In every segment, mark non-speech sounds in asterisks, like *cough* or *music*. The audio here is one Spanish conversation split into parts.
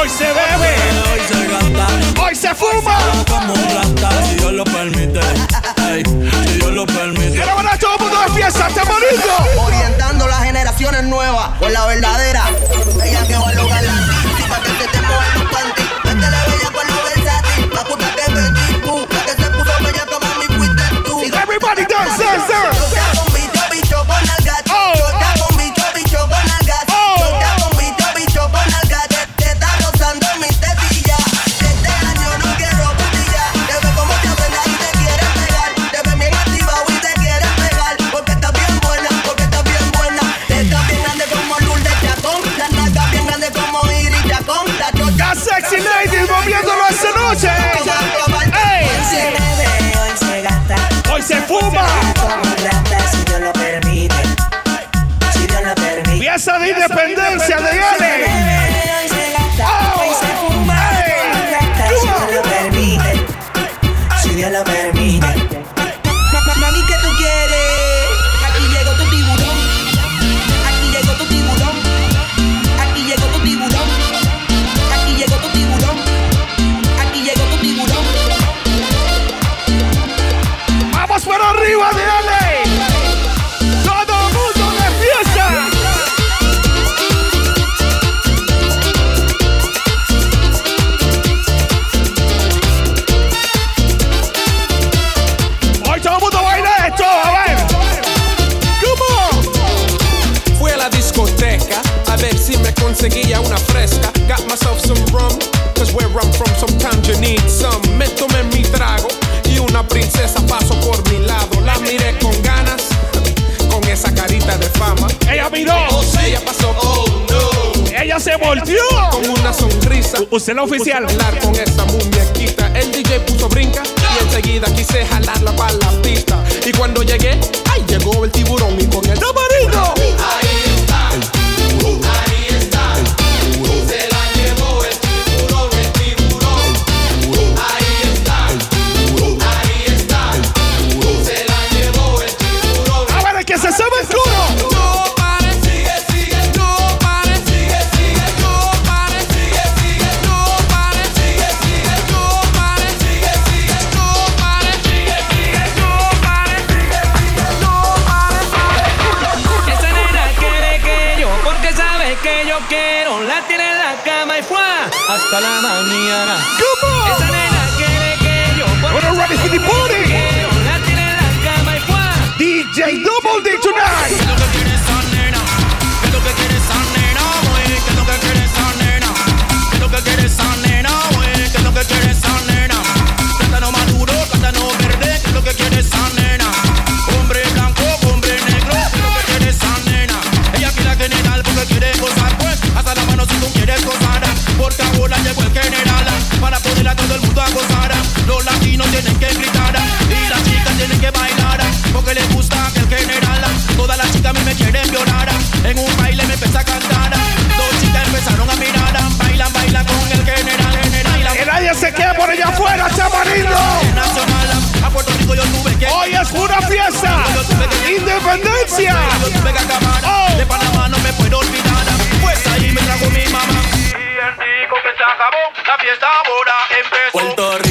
Hoy se bebe, hoy se canta, hoy se fuma. Como si Dios lo permite. Si Dios lo permite. Quiero ver a todo el mundo de está bonito. Orientando las generaciones nuevas con la verdadera. Usted la oficial. Hablar con esa muñequita. El DJ puso brinca y enseguida quise jalarla para la pista. Y cuando llegué, ahí llegó el tiburón y con el. ¡Tamarito! todo el mundo a gozar. Los latinos tienen que gritar y las chicas tienen que bailar. Porque les gusta que el general, todas las chicas a mí me quieren violar. En un baile me empecé a cantar. Dos chicas empezaron a mirar. Bailan, bailan con el general, general. Que nadie se queda por allá afuera, chamarino. A Puerto Rico yo tuve que Hoy es una fiesta. Independencia. tuve que acabar. Oh. De Panamá no me puedo olvidar. Pues ahí me trajo mi mamá. Y el rico que se acabó fiesta ahora empezó.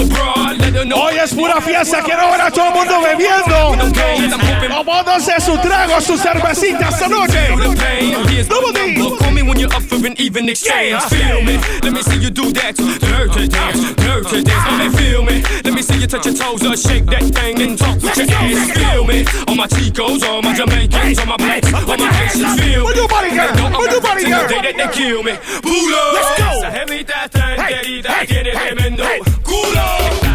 abroad. Hoy es pura fiesta, que ahora todo el mundo bebiendo, tomándose su trago, su cervecita esta noche. Let me see you do that dirty dance, dirty dance. Oh, feel me. Let me see you touch your toes shake that thing and talk with your ass. Feel me. All my Chicos, all my Jamaicans, all my blacks, all my Haitians. Feel me. Where your body go? They kill me. Pull. Let's go. querida tiene tremendo culo.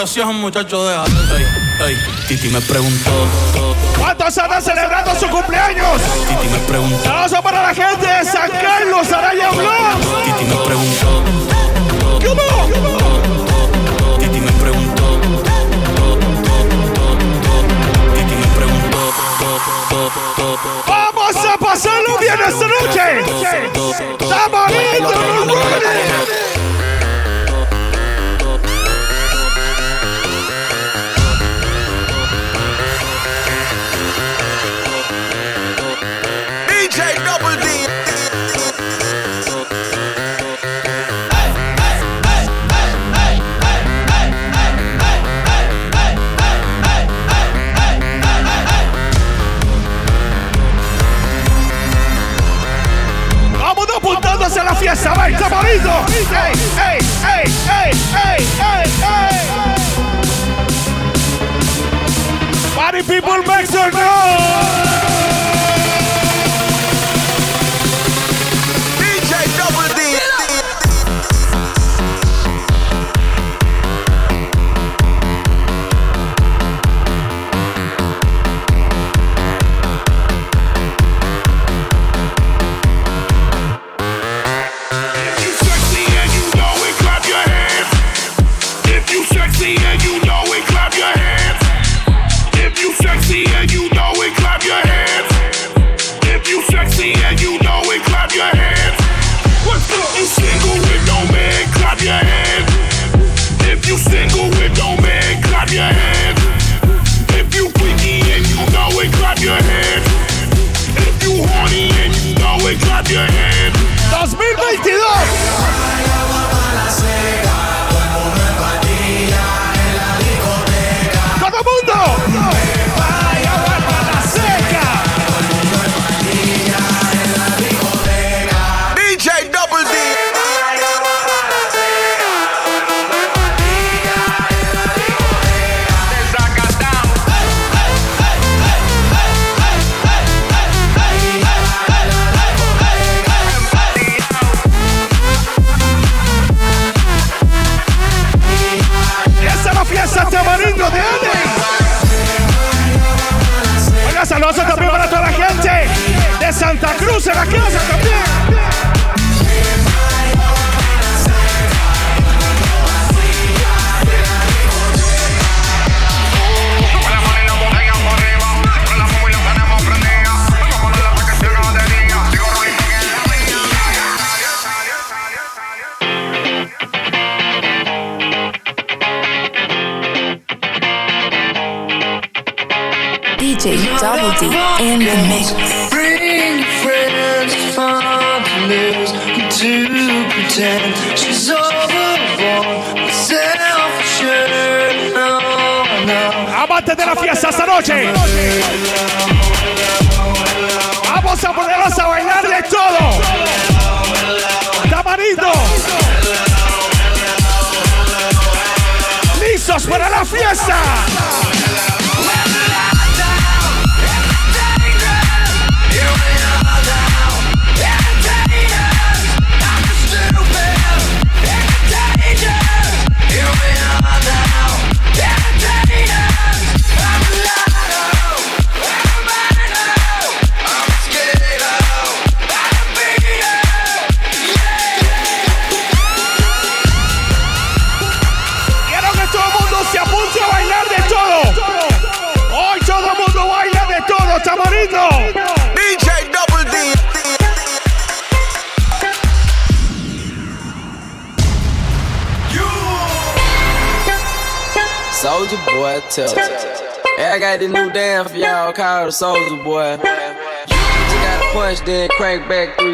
te hacías un muchacho de. Titi me preguntó. ¿Cuántos andan celebrando su cumpleaños? Titi me preguntó. Abrazo para la gente de San Carlos, Araya Blanc. Titi me preguntó. ¿Qué hubo? Titi me preguntó. Titi me preguntó. ¡Vamos a pasarlo bien esta noche! ¡Está bonito, no Party people, make some noise.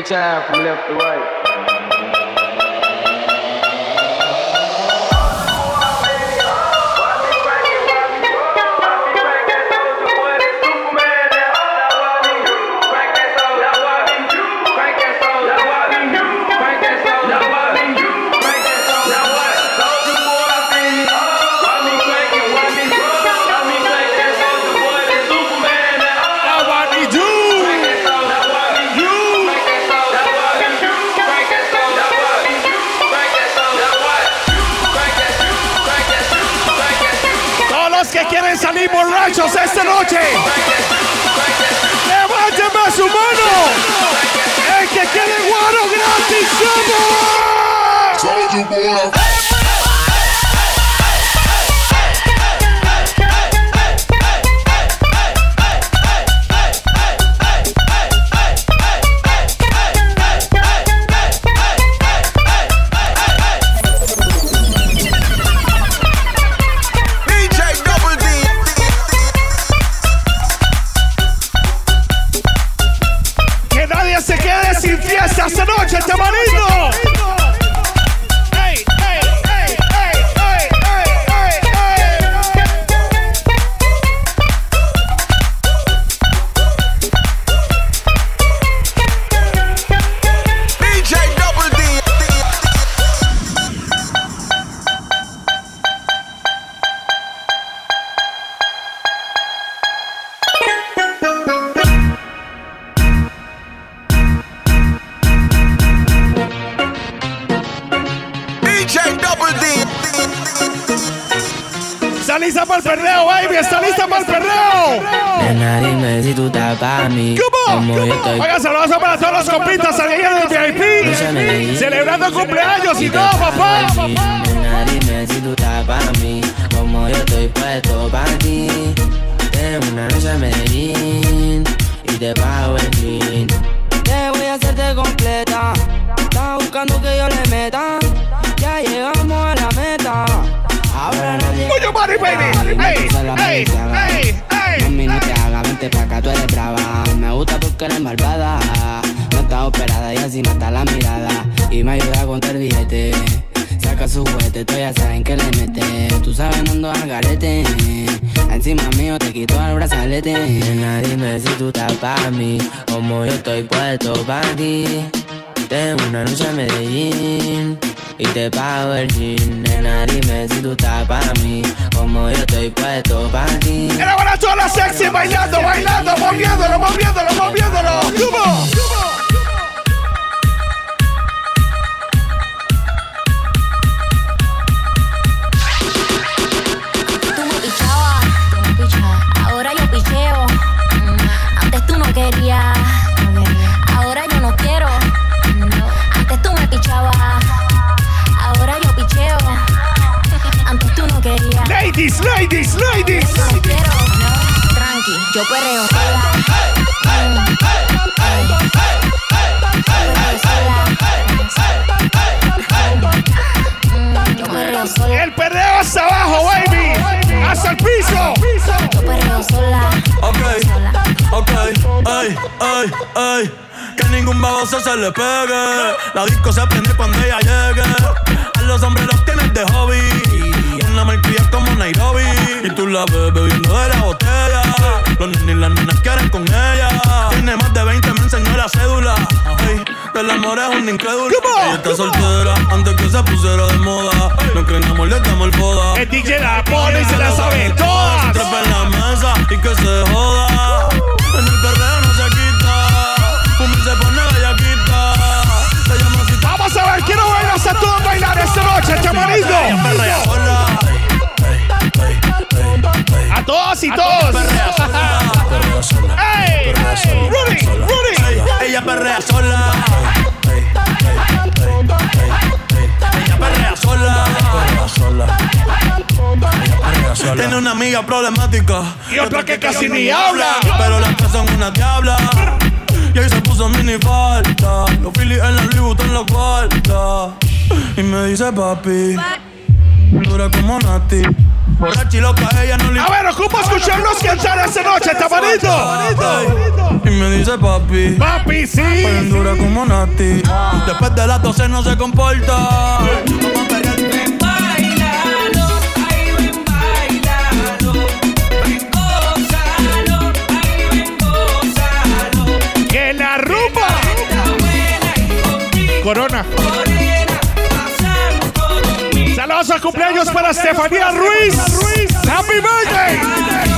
time from left to right. perreo. El perreo hasta abajo, baby. Hasta el piso. Sola. Ok, ok, ay, ay, ay. Que ningún baboso se le pegue. La disco se prende cuando ella llegue. A los hombres los tienes de hobby. Una marquilla como Nairobi. Y tú la ves bebiendo de la botella los nenes las nenas quieren con ella. Tiene más de 20, me enseñó la cédula. Ey, del amor es una incrédula. Ella está soltera antes que se pusiera de moda. No creen amor, le damos el foda. El DJ la pone y se la sabe todas. Se en la mesa y que se joda. En el perreo no se quita. Fumi se pone bellaquita. Se llama si Vamos a ver, quiero ver a todos bailar esta noche, este chamanito. A todos y a todos. *laughs* ¡Ey! ¡Rudy! Ella perrea sola. Ella perrea sola. Tiene una amiga problemática y otra que casi ni habla. Pero las tres son una diabla. Y ahí se puso mini falta. Los Phillies en la Louis en la cuarta. Y me dice papi, dura como Nati. Y loca, ella no le A ver, ocupo escucharlos cantar esta noche, está bonito. Y me dice papi. Papi, sí. Pero dura como Nati. Después de las 12 no se comporta. Que la rumba. Corona. Calosa cumpleaños para Estefanía Ruiz. Happy birthday.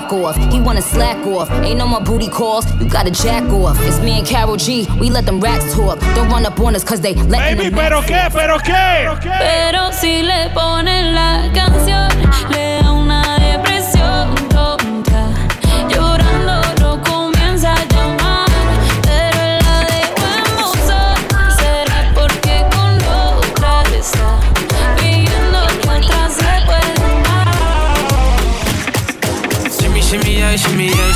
back off. He wanna slack off. Ain't no more booty calls. You gotta jack off. It's me and Carol G. We let them racks talk. Don't run up on us cause they let Baby, pero qué, pero qué. Pero si le ponen la canción.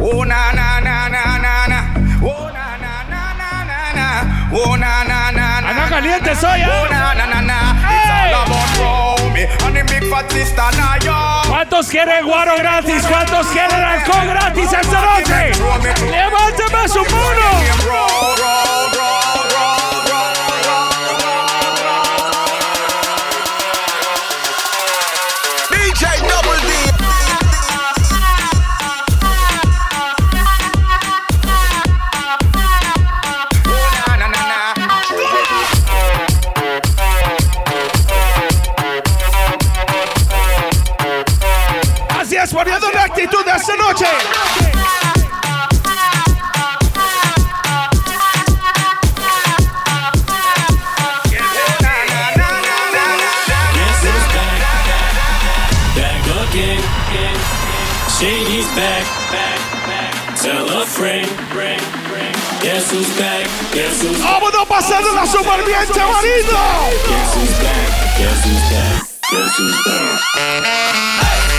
Oh na na na na na na. Oh na na na na na na. Oh na na na na. Ana caliente soy, ¿Cuántos quieren guaro gratis? ¿Cuántos quieren alcohol gratis esta noche? Levánteme su mano. Guess who's back? Guess who's back? ¡Vámonos pasándola! Guess who's back? Guess who's back? Guess who's back?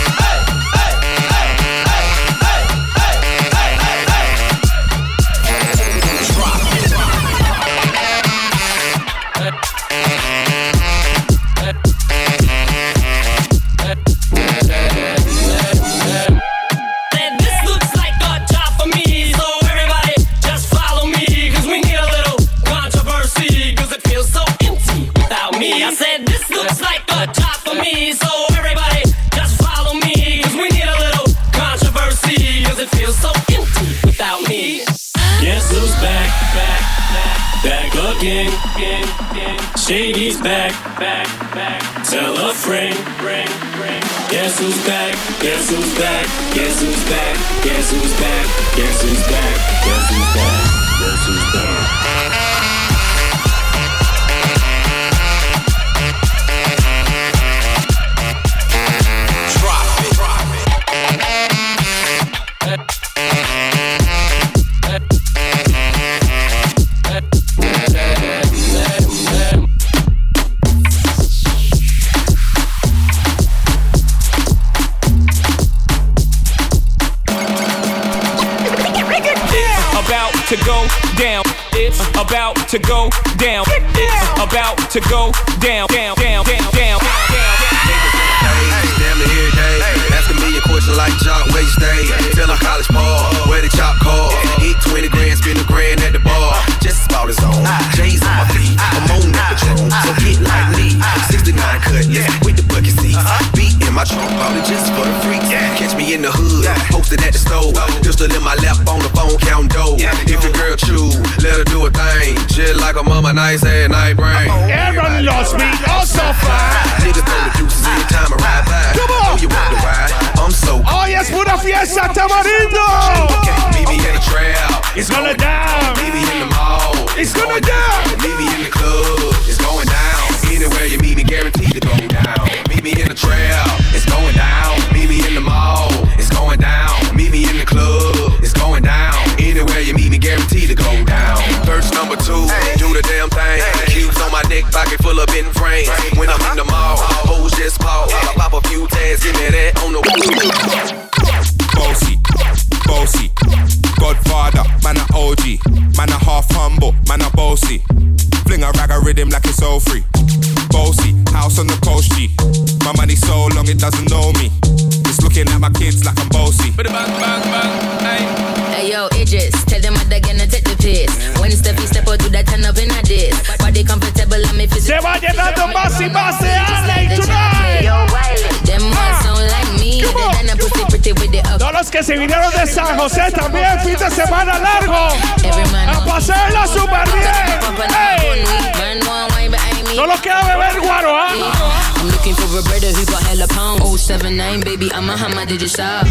Wine behind me. Solo queda beber guaro, ¿ah? I'm looking for a brother who got hella pound. 079, baby, I'm a hammer, did you stop?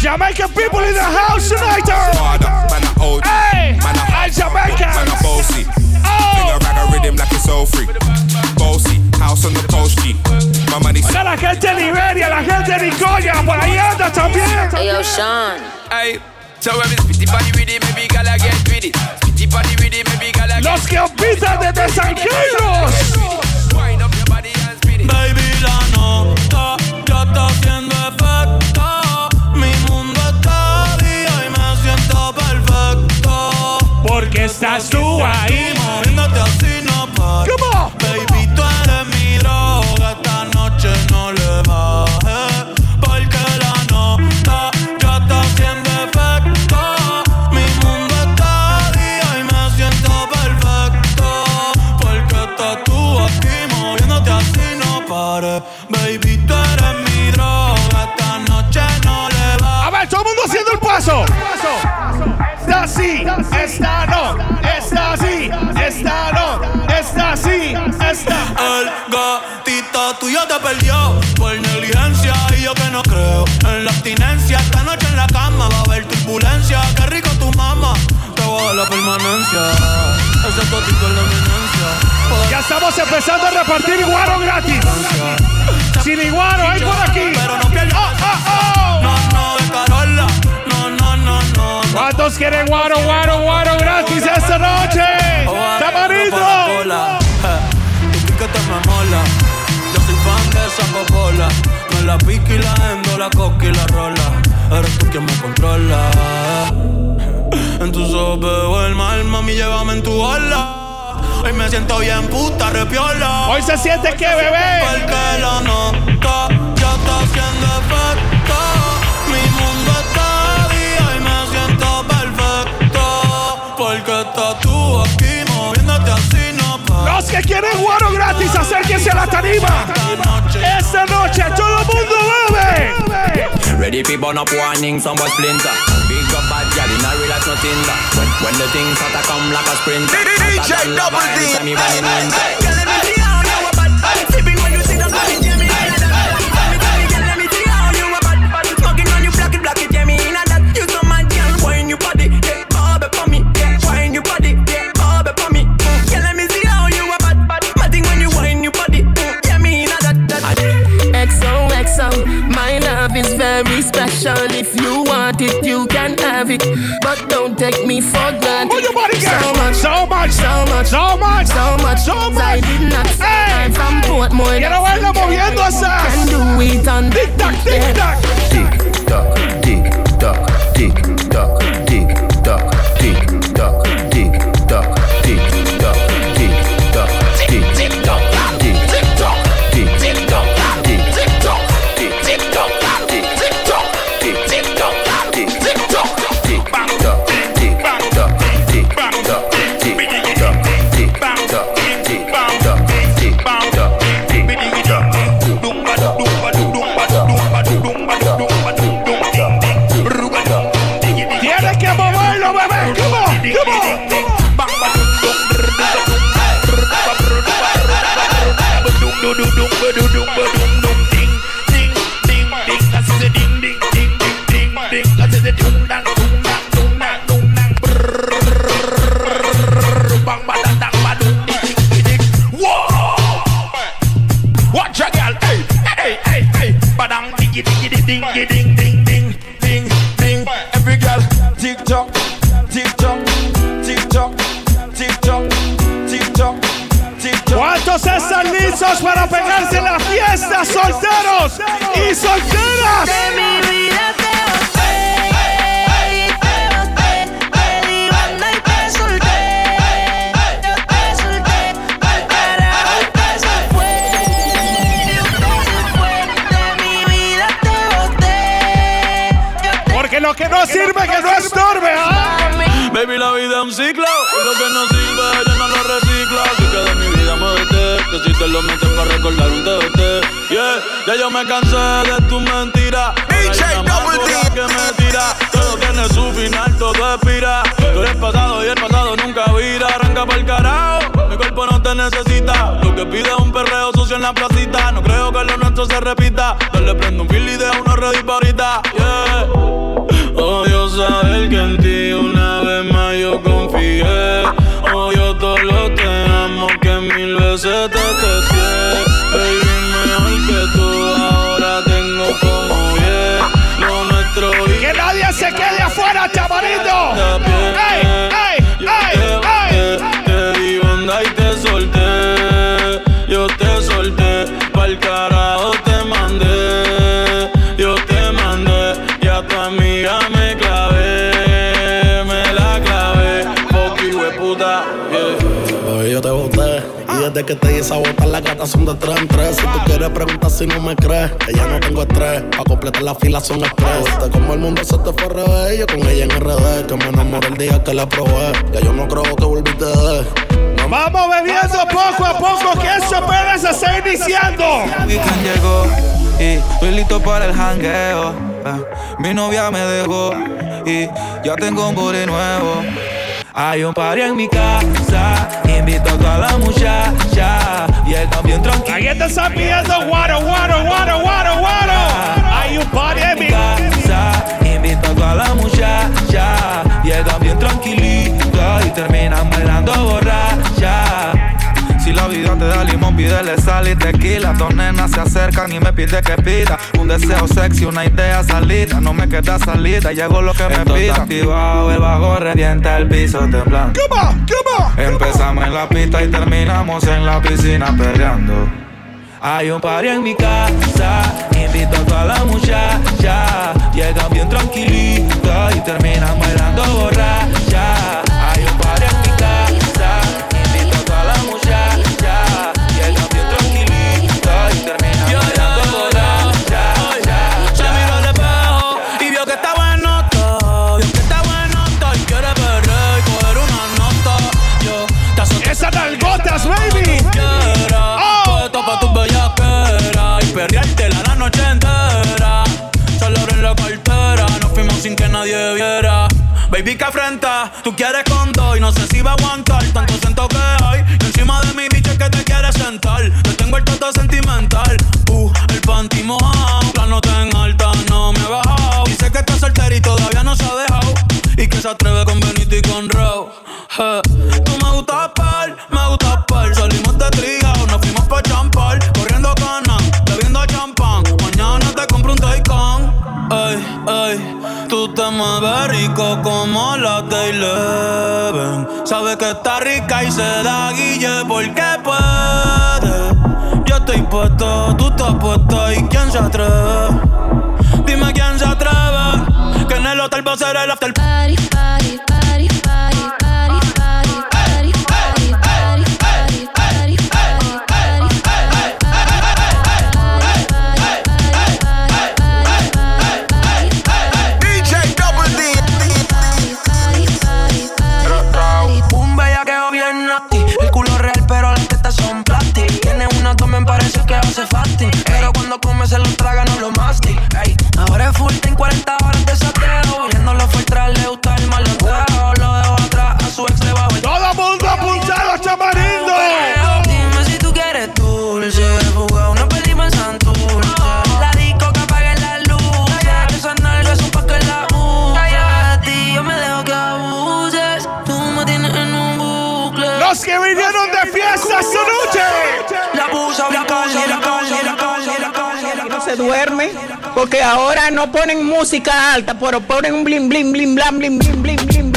Jamaican people in the house tonight. Man a OG, Hey, man a and Jamaicans. man a bossy. Fling a rag a rhythm like it's all free. Bossy, house on the coast G. My money Oiga, la gente de Liberia, la gente de Nicoya, por ahí anda también. Hey yo, Sean. Hey, so when we spitty body with it, maybe gala get with it. Los que opitan desde San Carlos. Baby, la nota ya está haciendo efecto. Mi mundo está día y me siento perfecto. Porque estás tú ahí. Está no, está así, está no, está así, está. El gatito tuyo te perdió por negligencia y yo que no creo en la abstinencia. Esta noche en la cama va a haber turbulencia. Qué rico tu mamá, te voy a dar la permanencia. Ese totito es la eminencia. Ya estamos empezando a repartir guaro gratis. Sin iguaro, hay por aquí. Pero no pierdas. Oh, oh, oh. No, no, de Carola. ¿Cuántos quieren guaro, guaro, guaro gratis esta noche? ¡Tamarito! Tu piquete me mola. Yo soy fan de esa popola. Me la pique y la endo, la coca y la rola. Eres tú quien me controla. En tus ojos veo el mal, mami, llévame en tu ola. Hoy me siento bien puta, repiola. Hoy se siente que bebé. Porque la nota ya está haciendo efecto. Quieren guaro gratis, acérquense a la tarima. Esta noche todo el mundo bebe. Ready for burn up warning, some boy splinter. Big up bad gal in a real life nothing when the things start to come like a sprinter. DJ Double D. very special. If you want it, you can have it. But don't take me for granted. Move your body, girl. So much, So much. so much, So much. so much, So much. I did not say Hey. I'm from Portmore. Quiero verlo moviendo esas. Can do it on Tic tac, tic tac. Tick tock, tick tock, tick tock, ding, ding, ding, ding, ding, ding, ding. Every girl, tick tock, tick tock, tick tock, tick tock, tick tock, tick tock. ¿Cuántos están listos para pegarse en la fiesta, solteros y solteras? De mi vida lo que no sirve, que no estorbe, ¿ah? Baby, la vida es un ciclo. Y lo que no sirve, yo no lo reciclo. Así que de mi vida muévete. Que si te lo metes para recordar un TBT. Yeah, ya yo me cansé de tu mentira. DJ Double D. que me tira. Todo tiene su final, todo expira. Tú eres pasado y el pasado nunca vira. Arranca para el carajo. Mi cuerpo no te necesita. Lo que pide es un perreo sucio en la placita. No creo que lo nuestro se repita. Dale prendo un fil y deja uno ready pa' ahorita. Yeah. Odio saber que en ti una vez más yo confié. Odio todo lo te amo que mil veces te testé. Baby, mejor que tú ahora tengo como bien. Lo nuestro y Que nadie se quede afuera, chavalito. ¡Ey, ey, ey, desde que te hice botar las gatas son de tres en tres. Si tú quieres preguntar si no me crees, que ya no tengo estrés. Pa' completar la fila son express. Viste como el mundo se te fue revés. Yo con ella en RD, que me enamoré el día que la probé. Ya yo no creo que volviste de. Vamos bebiendo poco a poco que esto apenas se está iniciando. Weekend llegó y estoy listo para el jangueo. eh. Mi novia me dejó y ya tengo un body nuevo. Hay un party en mi casa, invito a toda la muchacha y el bien tranquilo. Ahí te están pidiendo guaro, guaro, guaro, guaro, guaro. Hay un party en mi casa, invito a toda la muchacha y el bien tranquilito y terminan bailando borracha. Si la vida te da limón, pídele sal y tequila. Dos nenas se acercan y me pide que pida. Un deseo sexy, una idea salida. No me queda salida, llegó lo que me pida. activado, el bajo revienta el piso temblando. Empezamos en la pista y terminamos en la piscina perreando. Hay un party en mi casa, invito a toda la muchacha. Llegan bien tranquilitas y terminan bailando borracha. Baby, que afrenta, tú quieres con dos y no sé si va a aguantar tanto siento que hay. Y encima de mi bicho es que te quieres sentar. Te tengo el toto sentimental. Uh, el panty mojado, la nota en alta no me he bajado. Dice que está soltera y todavía no se ha dejado. Y que se atreve con Benito y con Raw. Eh, rico como la de Eleven. Sabes que está rica y se da guille porque puede. Yo estoy puesto, tú estás puesto y quién se atreve. Dime quién se atreve. Que en el hotel va a ser el after 40 duerme porque ahora no ponen música alta, pero ponen un blim blim blim blam blim blim blim blim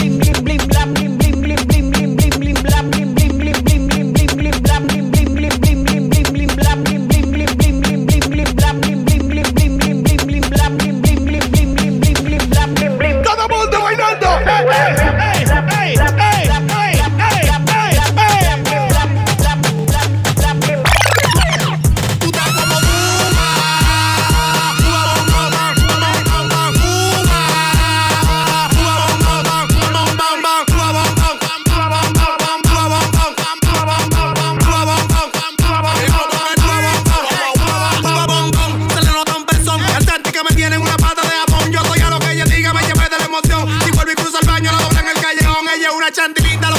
and delete the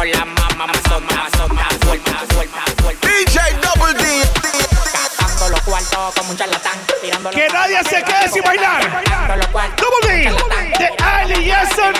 sola, mamá, mazota, mazota, vuelta, vuelta, vuelta. DJ Double D. Gastando los cuartos como un charlatán. Que nadie se quede sin bailar. Double D. De Ali y esa.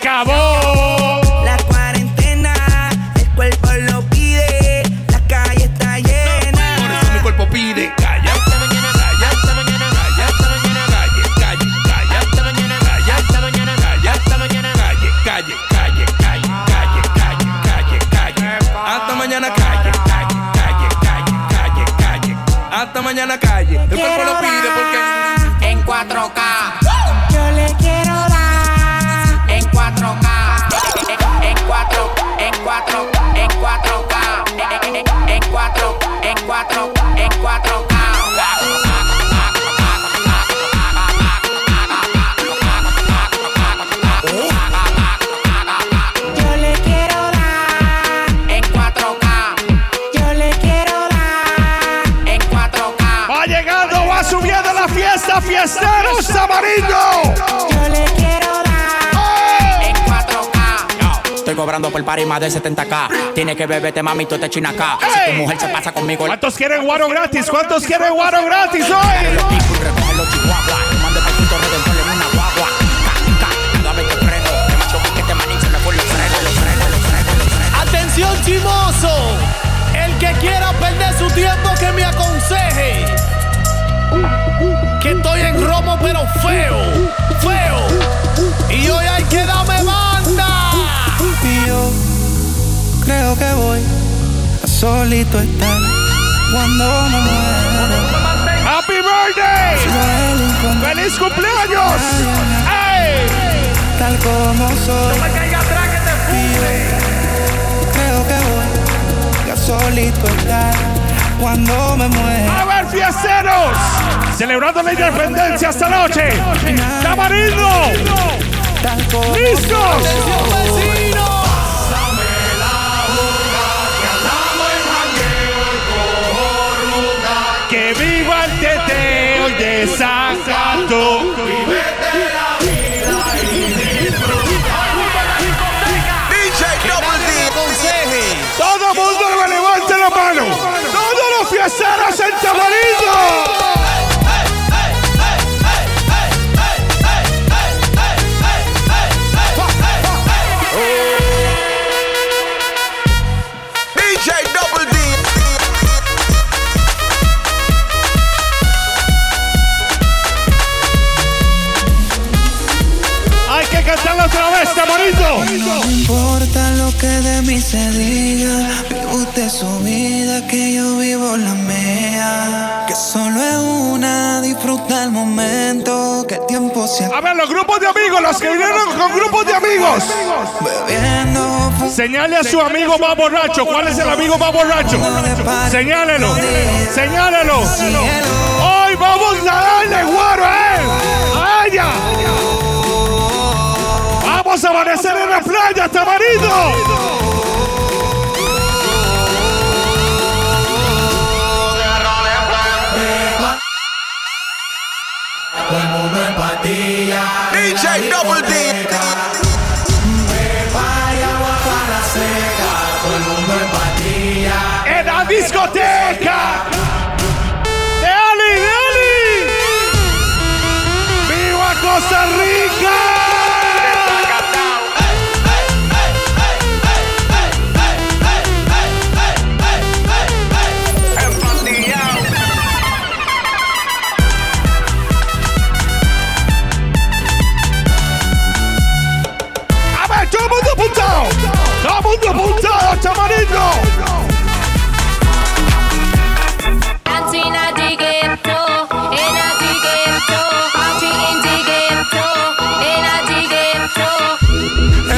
acabó. party más de 70k. Tienes que beberte, mami, tú te china acá. Si tu mujer se pasa conmigo. ¿Cuántos quieren guaro gratis? ¿Cuántos quieren guaro gratis hoy? Atención, chimoso. El que quiera perder su tiempo, que me aconseje. Que estoy en romo, pero feo, feo. Y hoy hay que darme más creo que voy a solito estar cuando me muera. ¡Happy birthday! ¡Feliz cumpleaños! ¡Ay! Tal como soy. No me caiga atrás que te Creo que voy a solito estar cuando me muera. ¡A ver, fiesteros! Celebrando la independencia esta noche. ¡Tamarindo! ¡Listos! Otra vez, tamarito. No me importa lo que de mí se diga. Vive usted su vida, que yo vivo la mía. Que solo es una, disfruta el momento. Que el tiempo se A ver, los grupos de amigos, los que vinieron con grupos de amigos. Bebiendo. Señale a su amigo más borracho. ¿Cuál es el amigo más borracho? Señálelo. Señálelo. Hoy vamos a darle guaro a él. Vamos a amanecer en la playa, patilla. DJ Double D. Para seca. Todo el mundo en patilla. En la discoteca. Mundo apuntado, ghetto, ghetto, ghetto, ghetto.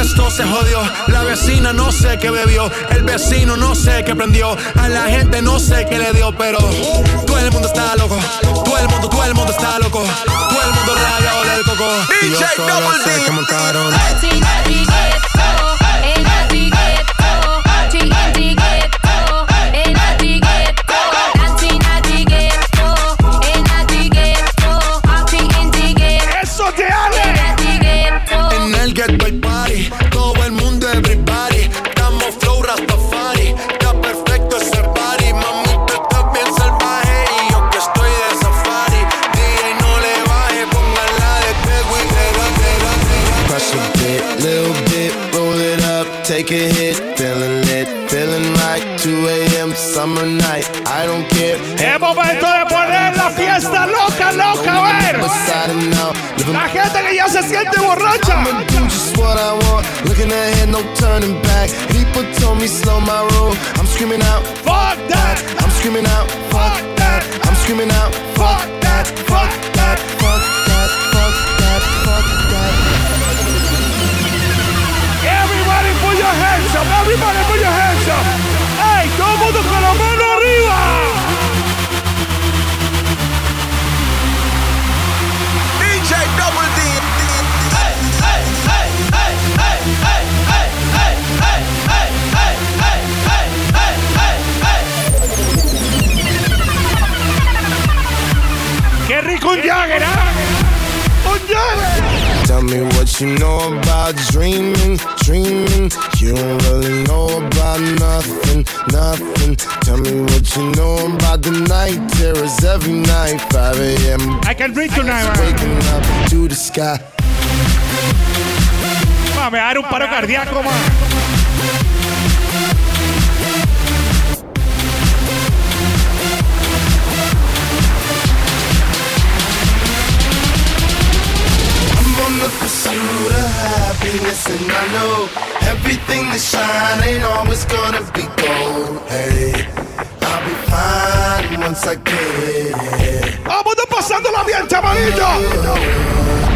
Esto se jodió, la vecina no sé qué bebió, el vecino no sé qué prendió, a la gente no sé qué le dio, pero todo el mundo está loco, todo el mundo, todo el mundo está loco, todo el mundo rayado del coco. Y yo DJ Double D. que ya se siente borracha. I'ma do just what I want. Looking ahead, no turning back. People told me slow my roll. I'm screaming out, fuck that. I'm screaming out, fuck that. I'm screaming out, fuck that, fuck that, fuck that, fuck that, fuck that. Everybody put your hands up. Everybody Jagger. Tell me what you know about dreaming, dreaming. You don't really know about nothing, nothing. Tell me what you know about the night terrors every night, 5 a.m. I can drink tonight. Waking up to the sky. Me va a dar un paro cardíaco, man. Happiness, and I know everything that shine ain't always gonna be gold. Hey, I'll be fine once I get it. Vamos pasándola bien, chavalito.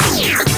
Peace.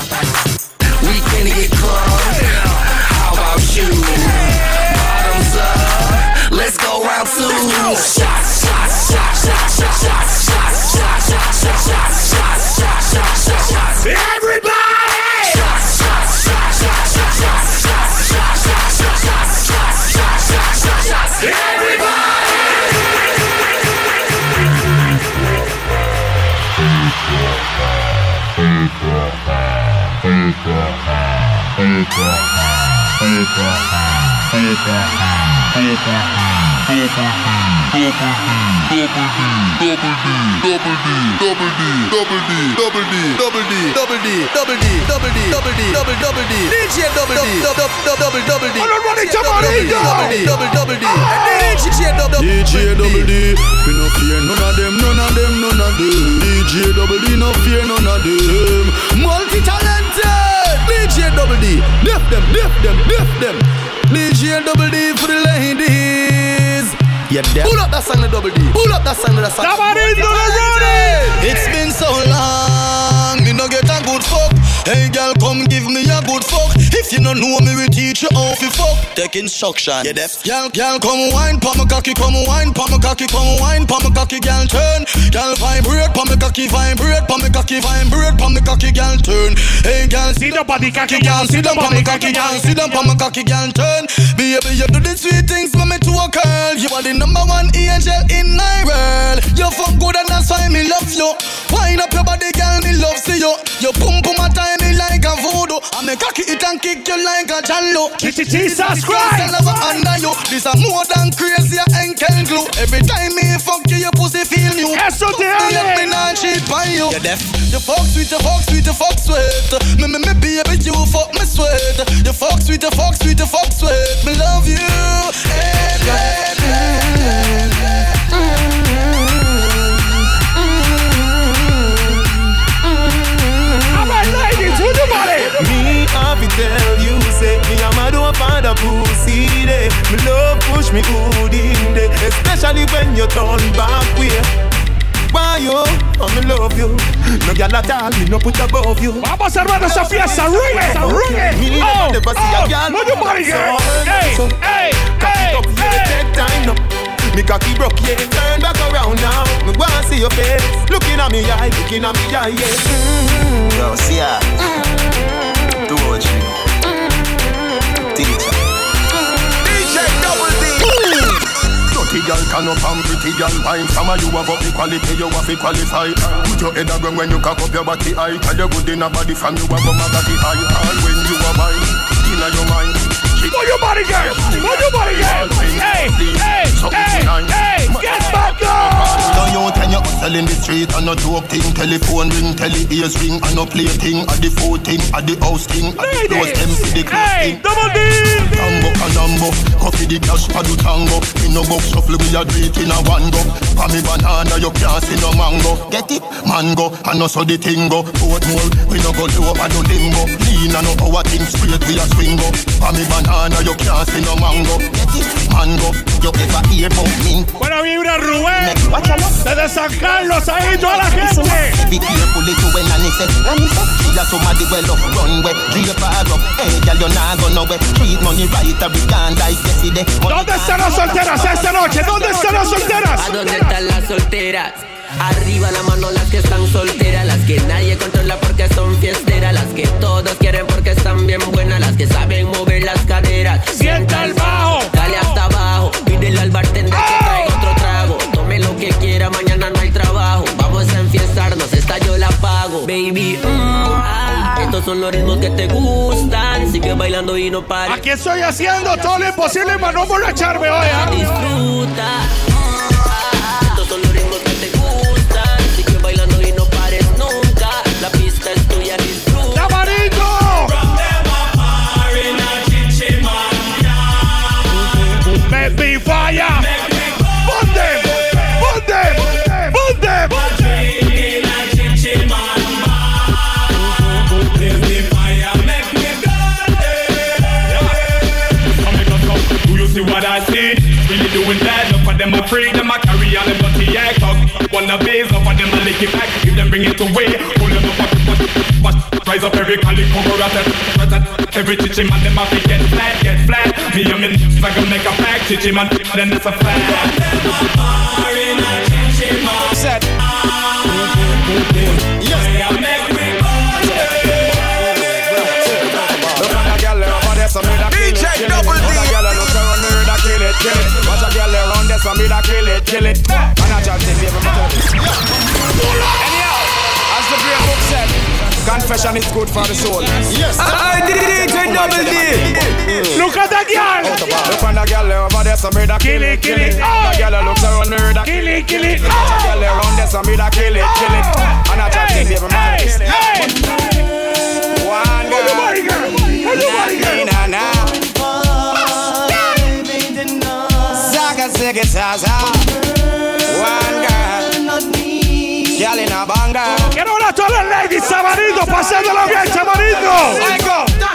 DJ double D, we no fear none of them, none of them, none of them. DJ double D, no fear none of them. Multi-talented DJ double D, def them, def them, def them. DJ double D for the ladies. Yeah, def. Pull up that song, the double D. Pull up that song, the song. Tamarindo, the It's been so long, me no get a good fuck. Hey girl, come give me a good fuck. If you don't know me, we teach you how to fuck. Take instruction. Yeah, deaf. Girl, girl, come wine, pa my cocky, come wine, pa my cocky, come wine, pa my cocky, girl, turn. Girl, vibrate, pa my cocky, vibrate, pa my cocky, vibrate, pa my cocky, girl, turn. Hey girl, sit down pa the cocky, girl, sit down pa my cocky, girl, sit down pa my cocky, girl, turn. Baby, you do the sweet things for me to a girl. You are the number one angel in my world. You fuck good and that's why me love you. Wind up your body, girl, me love see you. You boom boom a time me like a voodoo. I make cocky it and kick you like a jallo. Jesus Christ. I love under you. This a more than crazy and can glue. Every time me fuck you, your pussy feel new. Eso te Fuck me me not cheat by you. You deaf. You fuck sweet, you fuck sweet, you fuck sweet. Me me me baby, you fuck me sweet. You fuck sweet, you fuck sweet, you fuck sweet. Me love you. Hey, baby. I'm tell you, say me I'm a mad over find a pussy day. Me love push me hood in day, especially especially when you turn back way. Why you? I'm in love you. No girl at all, me no put above you. Vamos cerrando esa fiesta, ring it, ring it. Me Oh, never see a oh, girl move your body, girl. Hey, So, hey, cock it up, yeah, take time now. Me cocky broke, yeah, turn back around now. Me wanna see your face, looking at me eye, looking at me eye, yeah. Mm. Yo, see ya. Two or three. Teacher. DJ Double D. Dirty girl can up and pretty girl wine Some of you have up the quality, you have to qualify. Put your head around when you cock up your body high. Tell you good in a body from you have a magazine high. All when you are wine, inna your mind Move your body, girl. Move your body, girl. Hey, hey, hey, hey, get back up. Now you ten you hustle in the street and no joke thing. Telephone ring, tele ears ring and no play thing At the food thing, at the house thing. At the close them see the close thing. Double D Tango canambo, coffee the cash for the tango. Me no box shuffle, we a do it in a one go. For me banana, you can't see no mango. Get it? Mango, and no so the thing go. Portmore, we no go low and no limbo Lean and no our thing straight, we a swing go. For me banana, you can't see no mango Get it? Mango, you ever hear about mint? Buena vibra, Rubén. Desde San Carlos, ahí toda la gente. Be careful little when I say She a somebody well up runway Drape her up Hey girl you nah go nowhere Treat money right or we can't die yesterday ¿Dónde están las solteras esta noche? ¿Dónde están las solteras? ¿A dónde están las solteras? Arriba la mano las que están solteras, las que nadie controla porque son fiesteras, las que todos quieren porque están bien buenas, las que saben mover las caderas. Sienta el bajo. Dale hasta abajo, pídele al bartender que traiga otro trago. Tome lo que quiera, mañana no hay trabajo. Vamos a enfiestarnos, esta yo la pago. Baby, mm, estos son los ritmos que te gustan. Sigue bailando y no pares. Aquí estoy haciendo todo lo imposible para no emborracharme hoy. ¿ah? Disfruta. every chichi man dem a to get flat, get flat. Me and me nips like I make a pack, chichi man, then that's a fact. Set. Make me a girl over there, some with a DJ Look at a girl over a kill it, kill it. Watch a girl around there, some with a kill it, kill it. And I just Anyhow, as the prayer book. Confession is good for the soul. Yes. I, did it with double D. Look at that girl. Look at that girl over there, some murder kill it, kill it. That girl looks around murder kill it, kill it. That girl around there, some murder kill it, kill it. Oh! And I try to give him my One girl. Everybody girl. Everybody girl. Nah, nah. Zaga, zaga, zaga. One girl. Girl in a banger. Quiero ver a todas las ladies, Samarito, pasándolo bien, Samarito.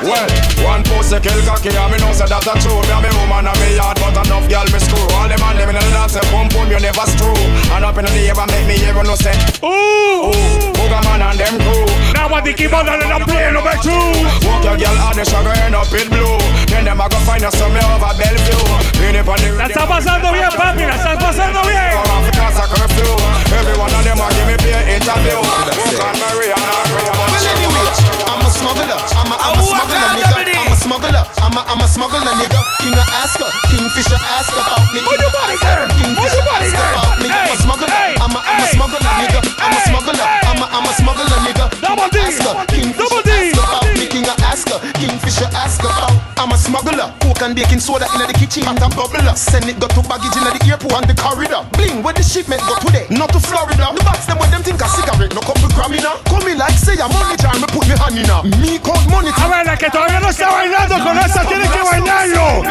Well, one post a kill cocky and me know say that a true. Me a me woman and me yard but enough girl me screw. All them and them in the dance say boom boom you never screw. And up in the air make me even know say Ooh, ooh, Booga man and them crew. Now what they keep on and I'm playing number two. Walk your girl out the sugar end up in blue Then them a go find you some over Bellevue Lean up on the La está pasando bien, papi, la está pasando bien. Africa soccer flu Every one of them a give me pay interview Walk on Maria Well, anyway, I'm a smuggler. I'm a, I'm a smuggler, nigga. I'm a smuggler. I'm a, I'm a smuggler, nigga. King of Asker, Kingfisher Asker, about me. King of Asker, Kingfisher Asker, about me. I'm a smuggler. I'm a, I'm a smuggler, nigga. I'm a smuggler. I'm a, I'm a smuggler, nigga. Double D. Asker, Kingfisher Double D. Asker, about me. King of Asker, Kingfisher Asker, about. I'm a smuggler. Coke and baking soda in the kitchen. Hot and bubbler. Send it go to baggage in the airport on the corridor. Bling, where the shipment go today? Not to Florida. The box them where them think a cigarette. No couple gram in Come me like say a money jar. Me put me hand in her. Me count money. A ver, la que todavía no está bailando con esa tiene que bailarlo.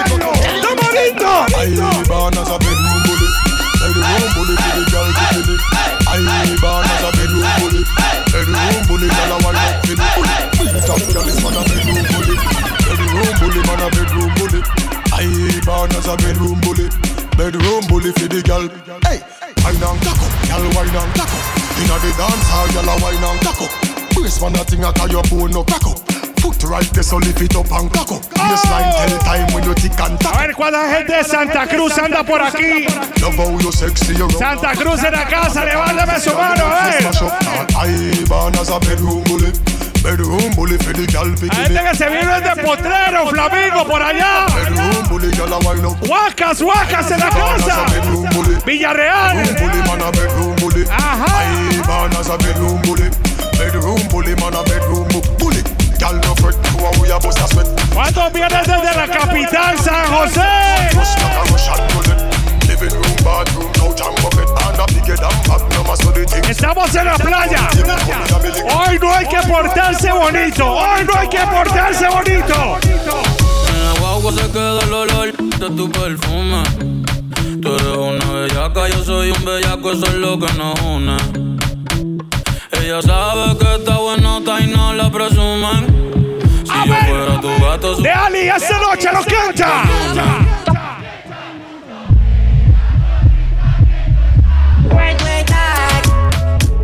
Samarito. I born as a bedroom bully. Bedroom bully to the girl I born as a bedroom bully. Bedroom bully, girl I want to it. Beat up girl is man a bedroom bully. Bedroom bully, man a bedroom bully. I born as a bedroom bully. Bedroom bully for the girl. Hey, wine and up, girl wine and up. Inna the dance hall, girl a wine and up. Brace man a thing a tie your bone no crack up. Foot right there so lift it up and cock up. Baseline tell time when you tick and tack. A ver cuánta gente de Santa Cruz anda por aquí. Love how you sexy, you Santa Cruz en la casa, levántame su mano, eh. Born as a bedroom bully. Bedroom bully for the gente que se vive de Potrero, Flamingo, por allá. Bedroom bully, girl a wine up. Huacas, huacas en la casa. a bedroom bully. Villarreal. Bedroom bully, man a bedroom bully. As a bedroom bully. Bedroom bully, man a bedroom bu- bully. ¿Cuántos vienen desde la capital, San José? Estamos en la playa. Hoy no hay que portarse bonito. Hoy no hay que portarse bonito. En la guagua se queda el olor de tu perfume. Tú eres una bellaca, yo soy un bellaco, eso es lo que nos une. Ella sabe que está buenota y no la presumen. Si yo fuera tu gato, su De Ali, esta noche lo canta.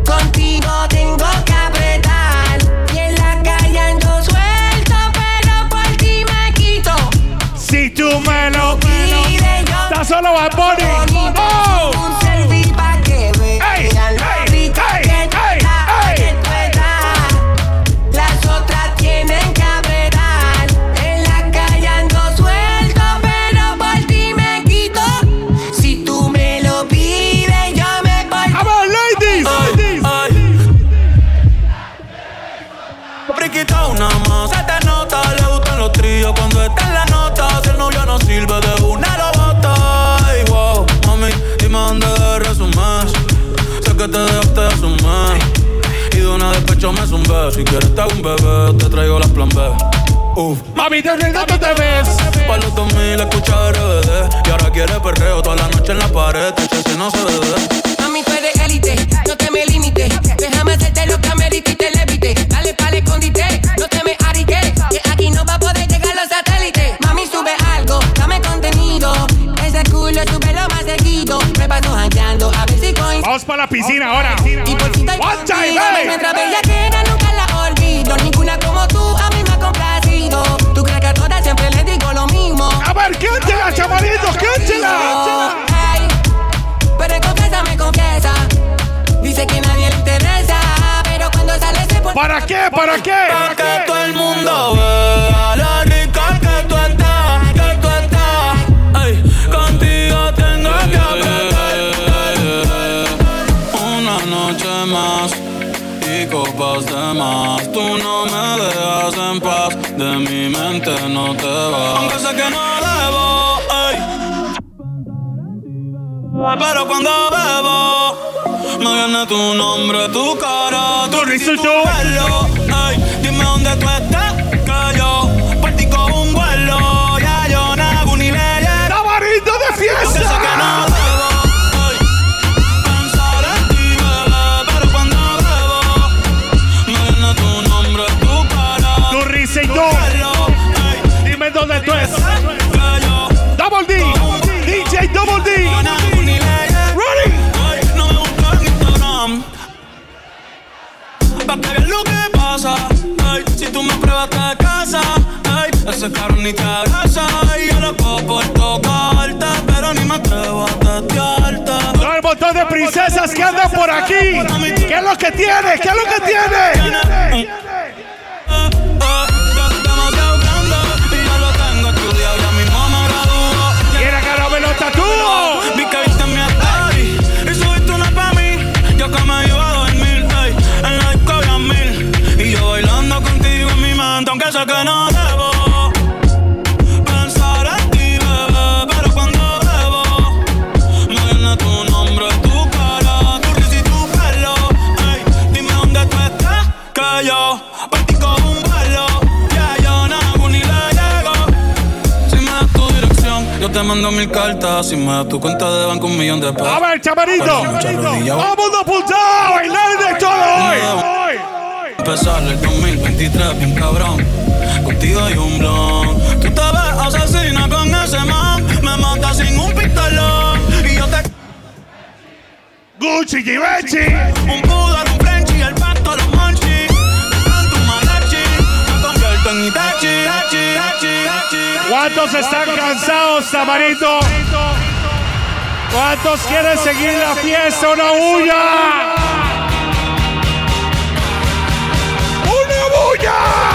Contigo tengo que apretar. Y en la calle ando suelto, pero por ti me quito. Si tú me lo pides, yo Está solo Bad Bunny. Que te dejaste de asumir. Y de una despecho me zumbé. Si quieres te hago un bebé, te traigo las plan B. Uf. Mami, desde dónde te ves? Pa' los 2000 escucha RBD. Y ahora quiere perreo toda la noche en la pared. Te si no se ve. Mami, tú eres élite, no te me limites. Déjame hacerte lo que amerita y te levite. Dale pa'l escondite, no te me arique. Que aquí no va a poder llegar los satélites. Mami, sube algo, dame contenido. Ese culo sube lo Me paso hackeando, a ver si. Vamos para la piscina ahora. Y te One time. Nuestra bellaquera nunca la olvido. Ninguna como tú a mí me ha complacido. Tú crees que a todas siempre les digo lo mismo. A ver, cántela, cántela. Ay, pero confiesa, me confiesa. Dice que nadie le interesa. Pero cuando sale se pone. ¿Para qué? ¿Para qué? Pa' que todo el mundo mente no te vas. Aunque sé que no debo, ay. Pero cuando bebo, me viene tu nombre, tu cara, tu risa y tu pelo. Ay, dime dónde tú estás, que yo partí con un vuelo. Ya yo no hago ni leyes. ¡Tabarito de fiesta! Aunque sé que no Dime dónde tú es. que yo Double D. DJ Double D. no hago ni leyes. Ready? Ay, no me busques en Instagram. Pa' que veas lo que pasa. Ay, si tú me pruebas te casa. Ay, ese carro ni te abraza. Ay, yo loco por tocarte, pero ni me atrevo a testearte. Todo el montón de princesas que andan por aquí. ¿Qué es lo que tiene? ¿Qué es lo que tiene? Me das tu dirección, yo te mando mil cartas. Si me das tu cuenta de banco, un millón de pesos. A ver, chamarito. Pero Vamos a apuntar a bailar de todo hoy. Empezar el 2023 bien cabrón Contigo hay un blon Tú te ves asesina con ese man Me mata sin un pistolón Gucci, Givenchy. Un poodle, un Frenchy, el pato, los monchi. Un mariachi. Me convierto en Itachi, Hachi, Hachi, Hachi. ¿Cuántos están cansados, Tamarito? ¿Cuántos quieren seguir la fiesta? ¡Una bulla! Hallelujah!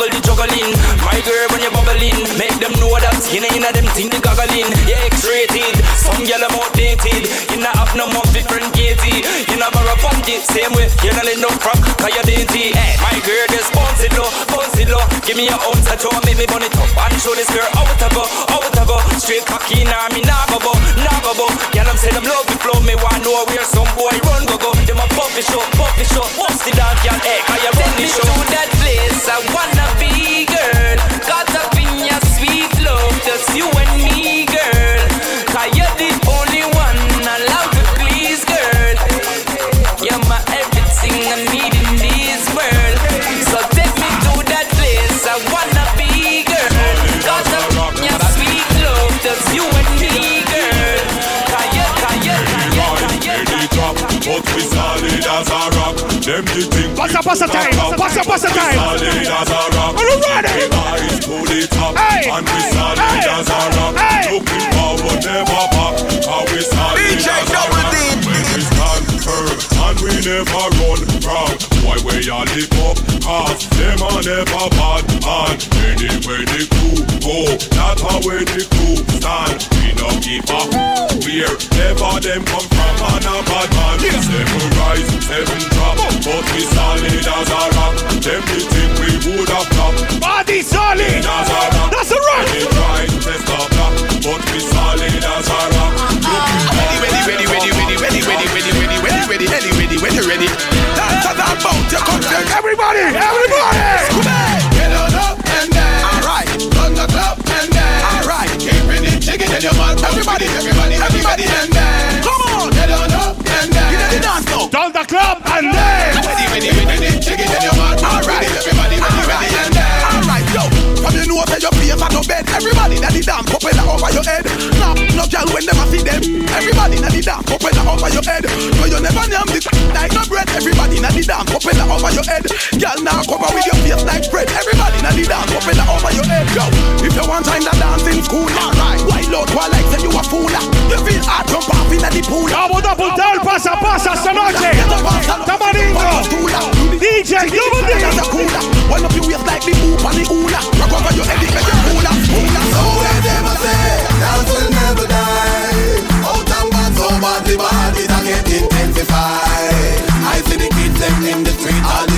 Them the juggling. My girl, when you're bubbling, make them know that you know inna them thing the goggling. You X-rated, some gyal them outdated. You not have no more different gauzy. You not borrow pump it same way. You not let no crack, cause you dainty. Eh, my girl, just bounce it low, bounce low. Give me your own touch, make me burn it up and show this girl how to go, how to go. Straight cocky, nah me nah go go, nah go go. Gyal them say them love it flow, me want know where some boy run go go. Them a it show, it show. What's the dance, gyal? Eh, cause you run the show. to that place I wanna be, girl. Caught up in your sweet love, just you and me, girl tired this Them the thing. Pass a pass a time. Pass a pass a time. We Solid as a rock. Are you ready? The guys pull it up. Hey. And we solid as a rock. Looking forward, never back. Are we solid as a rock? We and we never run from. Why we all live up, cause them a never bad. And anywhere the crew go, that's how where the crew stand. We no give up. Where never them come from, and a bad man. Seven rise, seven drop, but we solid as a rock. Them the think we would have dropped. Body solid. As a rock. That's a rock. They try to test our block, but we solid as a rock. Ready, ready, ready, ready, ready, ready, ready, ready, ready, ready, ready, ready, ready, ready, ready. That's about your country. Everybody, everybody. Get on up and down. All right. Run the club and down. All right. Keeping it jiggy in your mouth. Everybody, everybody, everybody and down. Come on. Get on up and down. Get the dance now. Down the club and then. Ready, ready, ready, jiggy in your mouth. All right. Everybody, ready, ready and down. All right, yo. From you know that your place at no bed. Everybody that the damn propeller over your head. No, no girl when them a see them. Everybody that the damn propeller over your head. No, you never name this like no bread. Everybody that the damn propeller over your head. Girl now cover with your face like bread. Everybody that the damn propeller over your head. Yo, if you want time to dance in school, alright. Why Lord, why like say you a fool? You feel hard jump off in the pool. Vamos a apuntar pasa pasa esta noche. Tamarindo. DJ Double D. Wind up your waist like the poop and the hula. Rock over your head, it make you So them say, will never die. Out and the get. I see the kids them in the street, all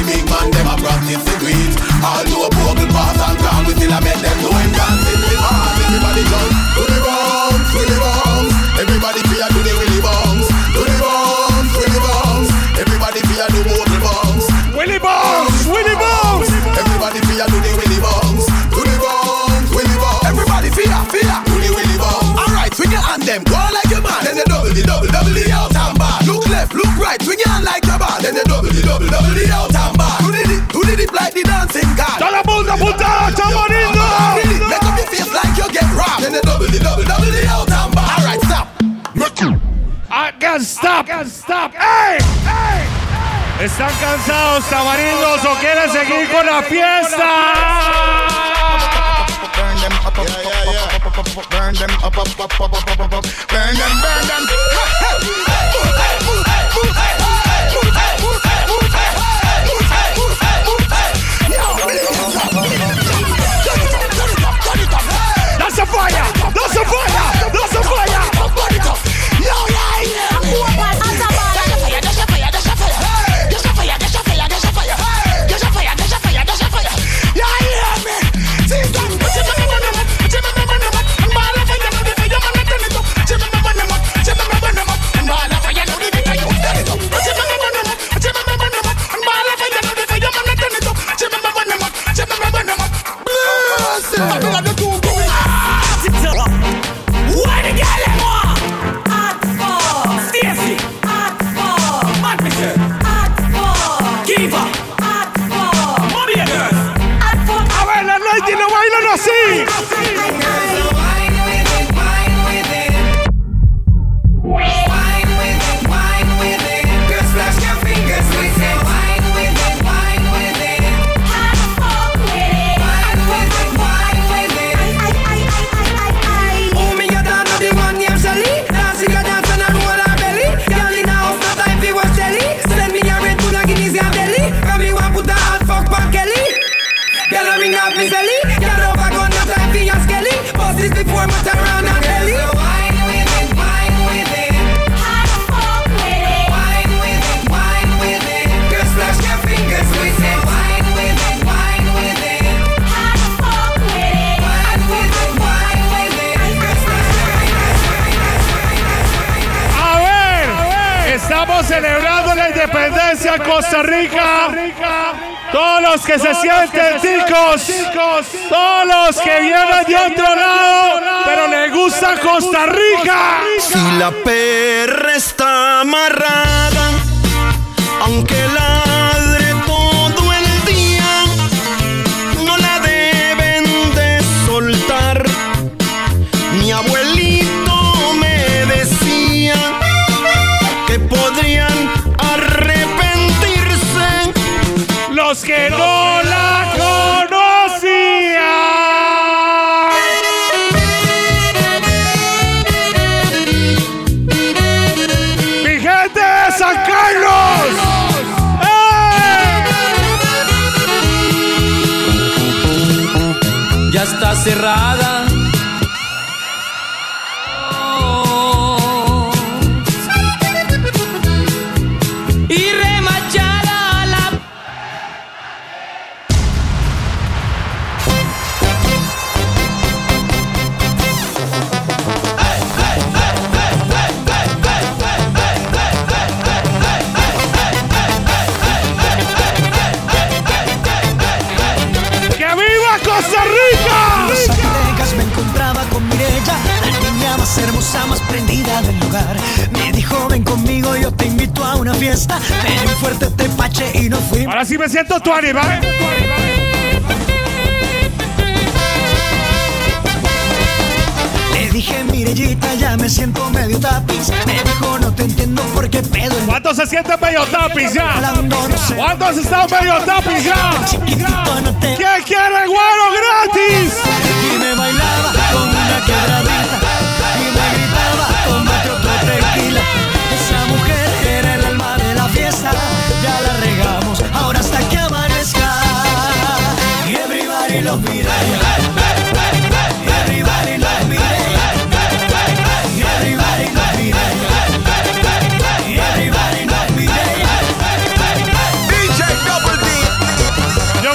Like the dancing get. Then the stop. I stop. Stop. Hey, hey. ¿Están cansados, tamarindos, o quieren seguir con la fiesta? Yeah, yeah, yeah. Costa Rica. Todos los que se sienten ticos, todos los que vienen de otro lado, pero les gusta Costa Rica. Si la perra está amarrada, cerrada. Fiesta. Un fuerte tepache y nos fuimos. Ahora sí me siento tu ¿vale? Le dije, Mirellita, ya me siento medio tapiz. Me dijo, no te entiendo por qué pedo. ¿Cuántos se sienten medio tapiz ya? ¿Cuántos están medio tapiz ya? ¿Quién quiere guaro gratis? Y me bailaba con una quebradita.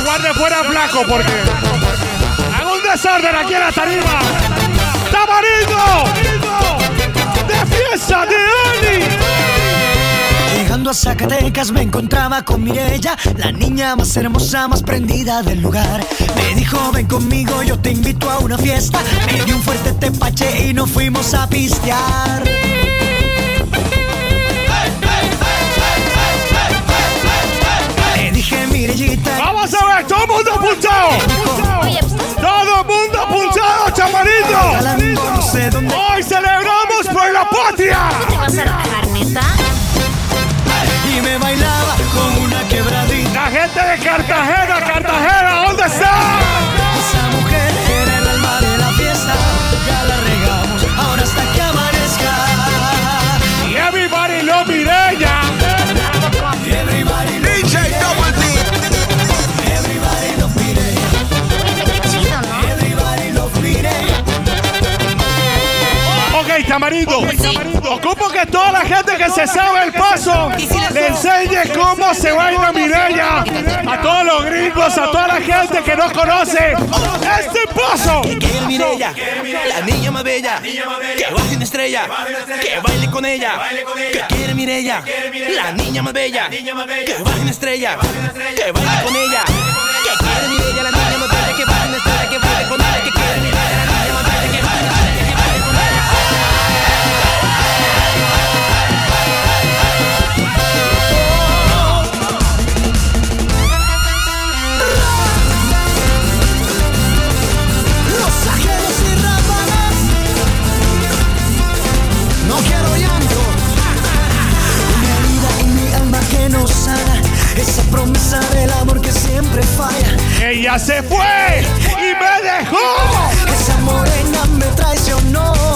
Guarde fuera flaco porque hago un desorden aquí en la tarima. ¡Tamarindo! ¡De fiesta de Ani! Llegando a Zacatecas me encontraba con Mirella, la niña más hermosa, más prendida del lugar. Me dijo, ven conmigo, yo te invito a una fiesta. Me dio un fuerte tepache y nos fuimos a pistear. Vamos a ver, todo el mundo apuntado. Todo el mundo apuntado, chamarito. Hoy celebramos por la patria. ¿Te vas a rajar, neta? Y me bailaba con una quebradita. La gente de Cartagena, Cartagena, ¿dónde está? Ok, Tamarindo. Ocupo que toda la gente que se sabe el paso le enseñe cómo se baila Mireya. A todos los gringos, a toda la gente que no conoce este paso. Que Mirella, la niña más bella, que baje una estrella, que baile con ella. Que quiere Mirella, la niña más bella, que baje una estrella, que baile con ella. Esa promesa del amor que siempre falla. Ella se fue y me dejó. Esa morena me traicionó.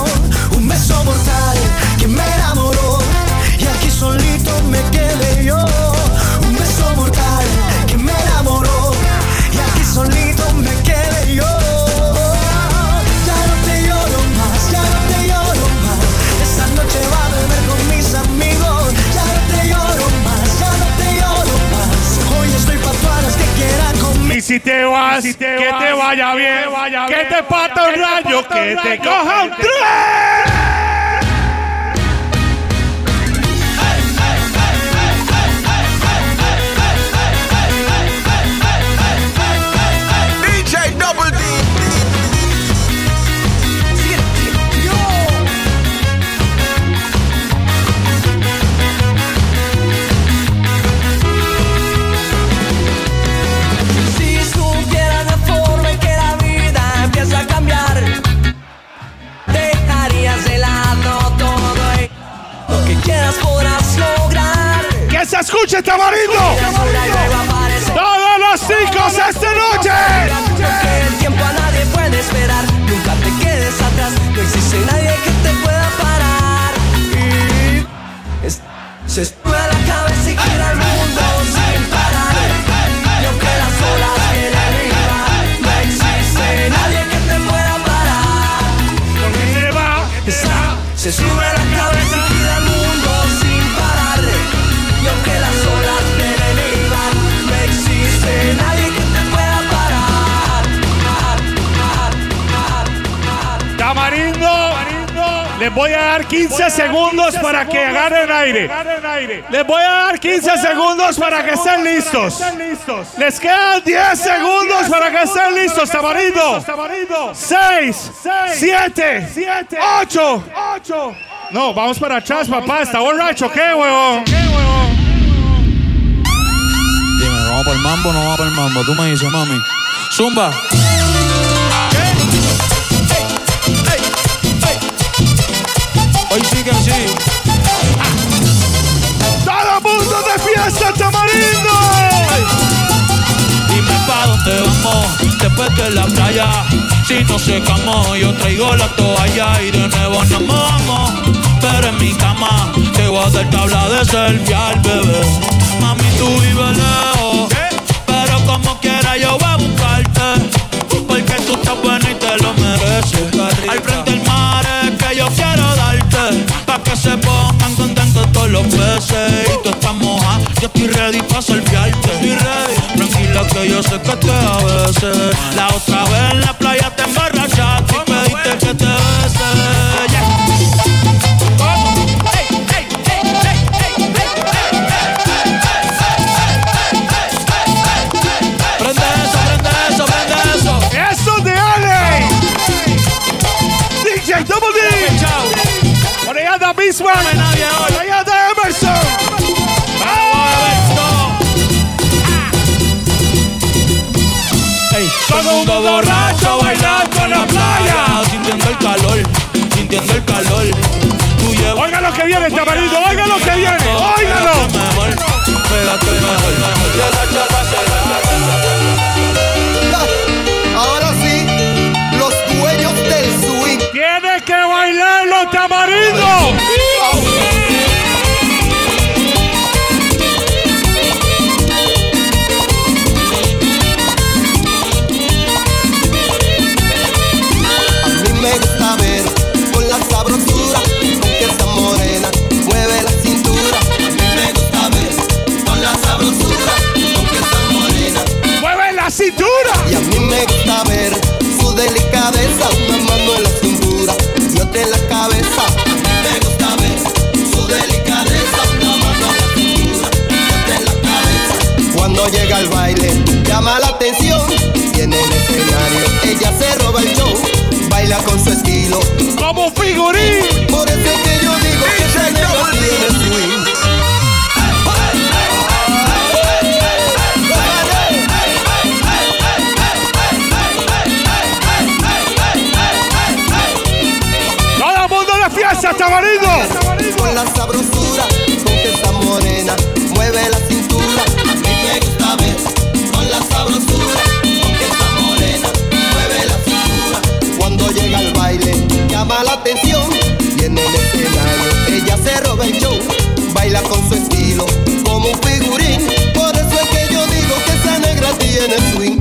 Si te vas, que te vaya bien, que te pata un rayo, que te coja un tren. ¡Que se escuche tamarindo! ¡Todos los chicos esta noche! Porque el tiempo a nadie puede esperar, nunca te quedes atrás, no existe nadie que te pueda parar. Y es- se sube a la cabeza y gira el mundo sin parar. Y aunque las olas vienen arriba, no existe nadie que te pueda parar. Se va, Esa- se sube la cabeza les voy a dar 15 segundos para que agarren aire. Les voy a dar 15 segundos para que estén listos. Les quedan 10 segundos para que estén listos, Tamarindo. 6, 7, 8. No, vamos para atrás, papá. ¿Está borracho qué, huevón? Dime, ¿vamos para el mambo o no vamos para el mambo? Tú me dices, mami. Zumba. Sí. ¡Todo el mundo de fiesta, Tamarindo! Dime pa' dónde vamos después de la playa. Si no secamos, yo traigo la toalla y de nuevo nos mojamos. Pero en mi cama te voy a dar tabla de selfie al bebé. Mami, tú vives lejos, pero como quiera yo voy Se pongan contentos todos los peces. Y tú estás moja, yo estoy ready pa' selfiearte. Estoy ready. Tranquila que yo sé que te a veces. La otra vez en la playa te emborrachaste y pediste que te bese. Peace, Warren. Cuando llega al baile, llama la atención. Tiene el escenario, ella se roba el show. Baila con su estilo, como figurín. Por eso es que yo digo que esa negra tiene swing. Todo el mundo de fiesta. Con la sabrosura llama la atención y en el escenario ella se roba el show, baila con su estilo como un figurín, por eso es que yo digo que esa negra tiene swing.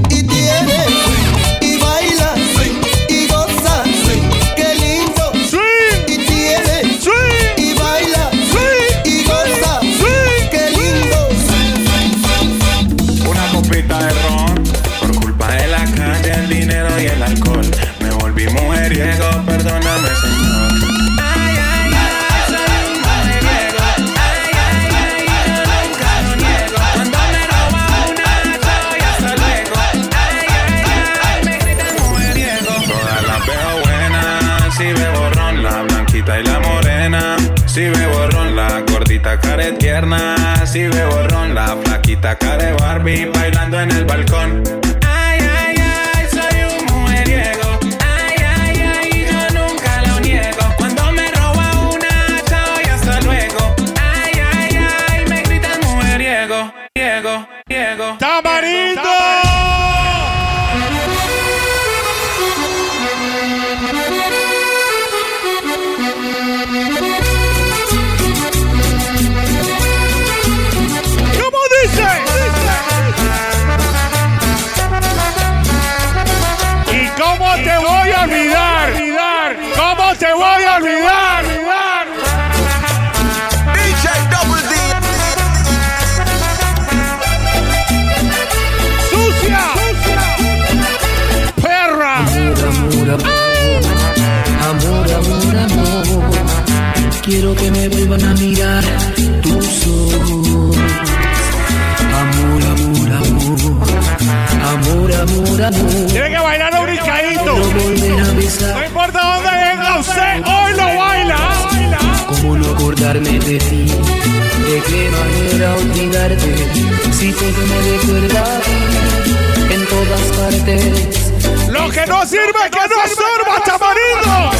Barbie bailando en el Tiene que bailar un brincadito. No importa dónde venga usted, hoy lo baila. ¿Cómo no acordarme de ti? ¿De qué manera olvidarte? Si todo me recuerda a ti, en todas partes. Lo que no sirve, que no sirva, chamarito.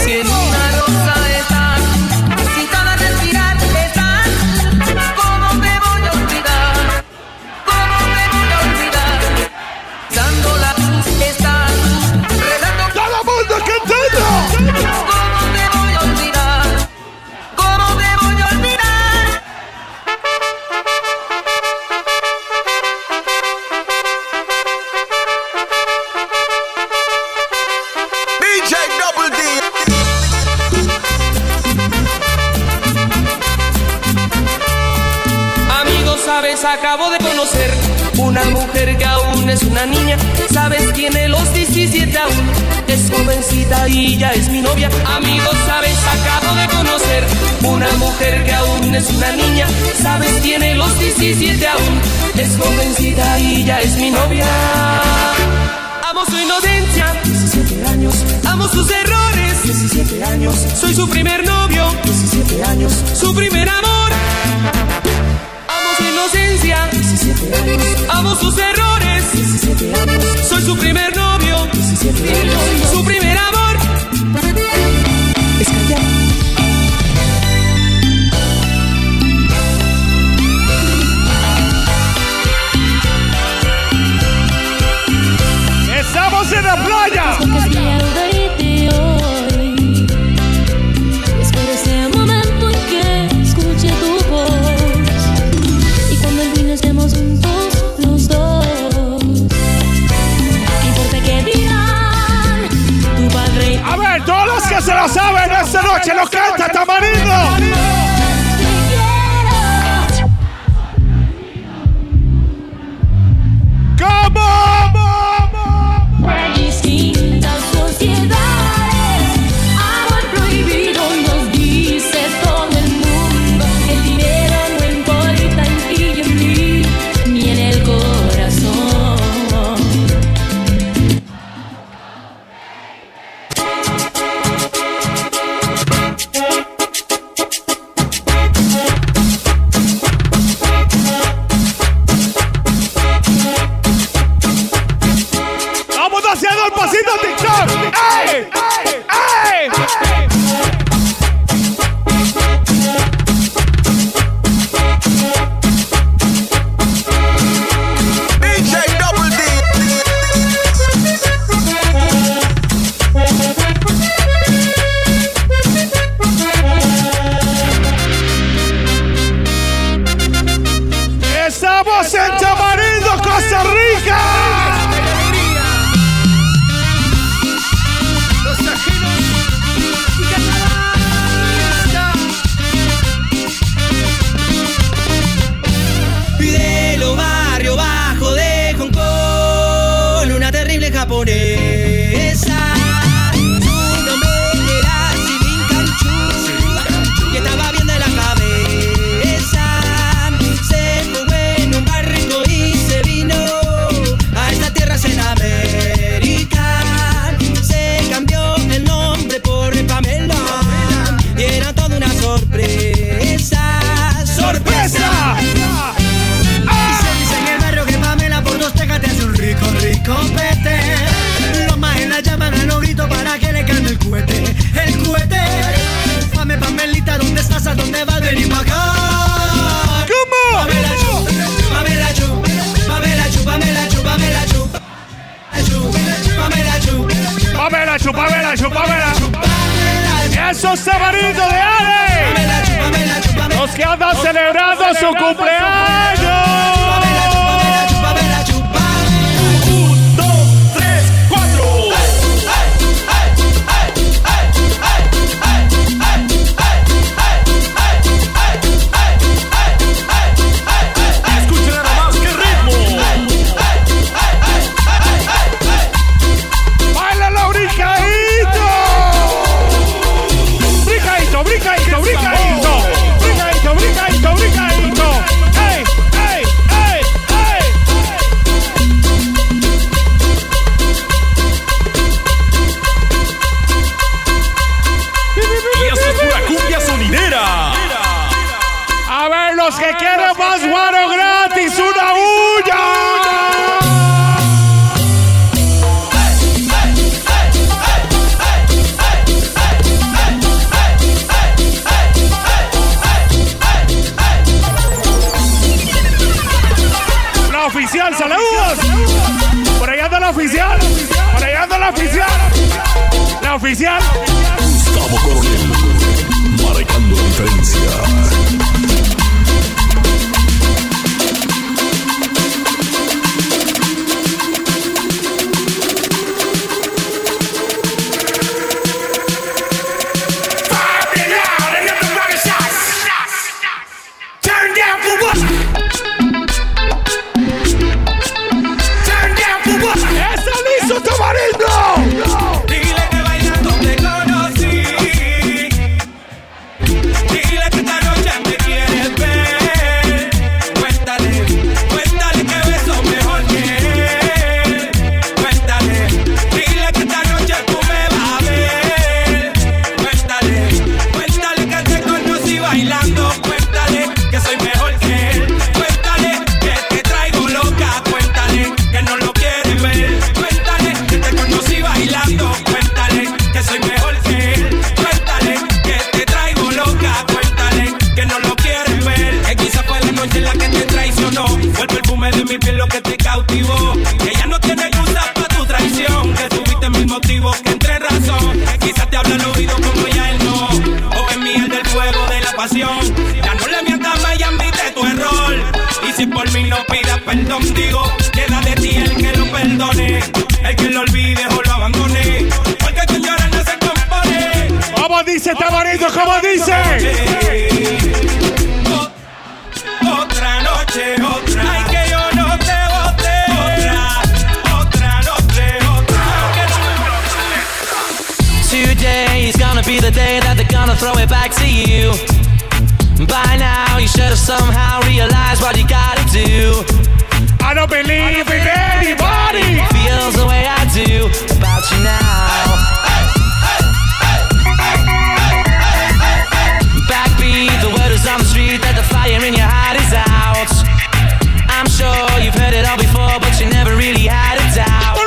but you never really had a doubt. I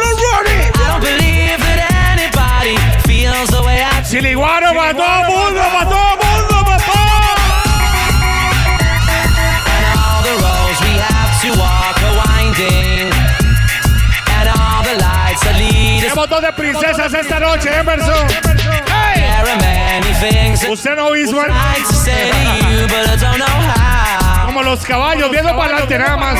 don't believe that anybody feels the way I do. Todo mundo, mundo. And all de princesas esta noche, Emerson. Usted no hizo el... Como los caballos, viendo para adelante nada más.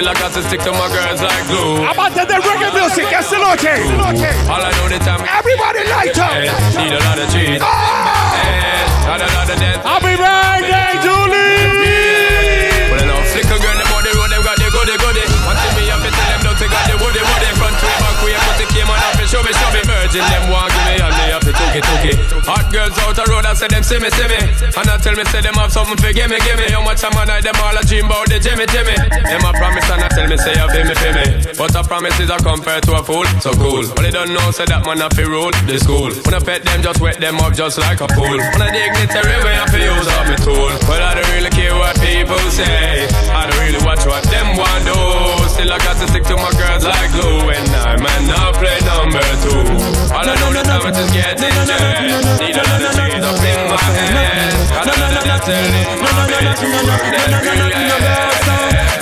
Still I got to stick to my girls like glue. Amante del reggae music esta noche. All I know the time. Everybody light up. Need a lot of cheese. Eh, Got a lot of death. Happy birthday, Julie. Well, I know flicker girl, them on the road, them got the goody goody. Thing me to tell them, don't take out the woody woody. Front way, back way, put the came on up and show me, show me. Virgin, them want give me, and they have to took it. Hot girls out the road, I say them see me, see me. And I tell me, say them have something for gimme, gimme. How much time I night, them all a dream about the Jimmy, Jimmy. Them a promise and I tell me, say you feel me, feel me. But a promise is a compared to a fool, so cool. But they don't know, say that man have to rule the school. When I pet them, just wet them up just like a pool. When I dignitary way, I feel use up my tool. But I don't really care what people say. I don't really watch what them want do. Still I got to stick to my girls like glue. And I man now play number two. All I know the time is just getting jet. Need a lot of trees up in my head. A lot of nothing in my bed.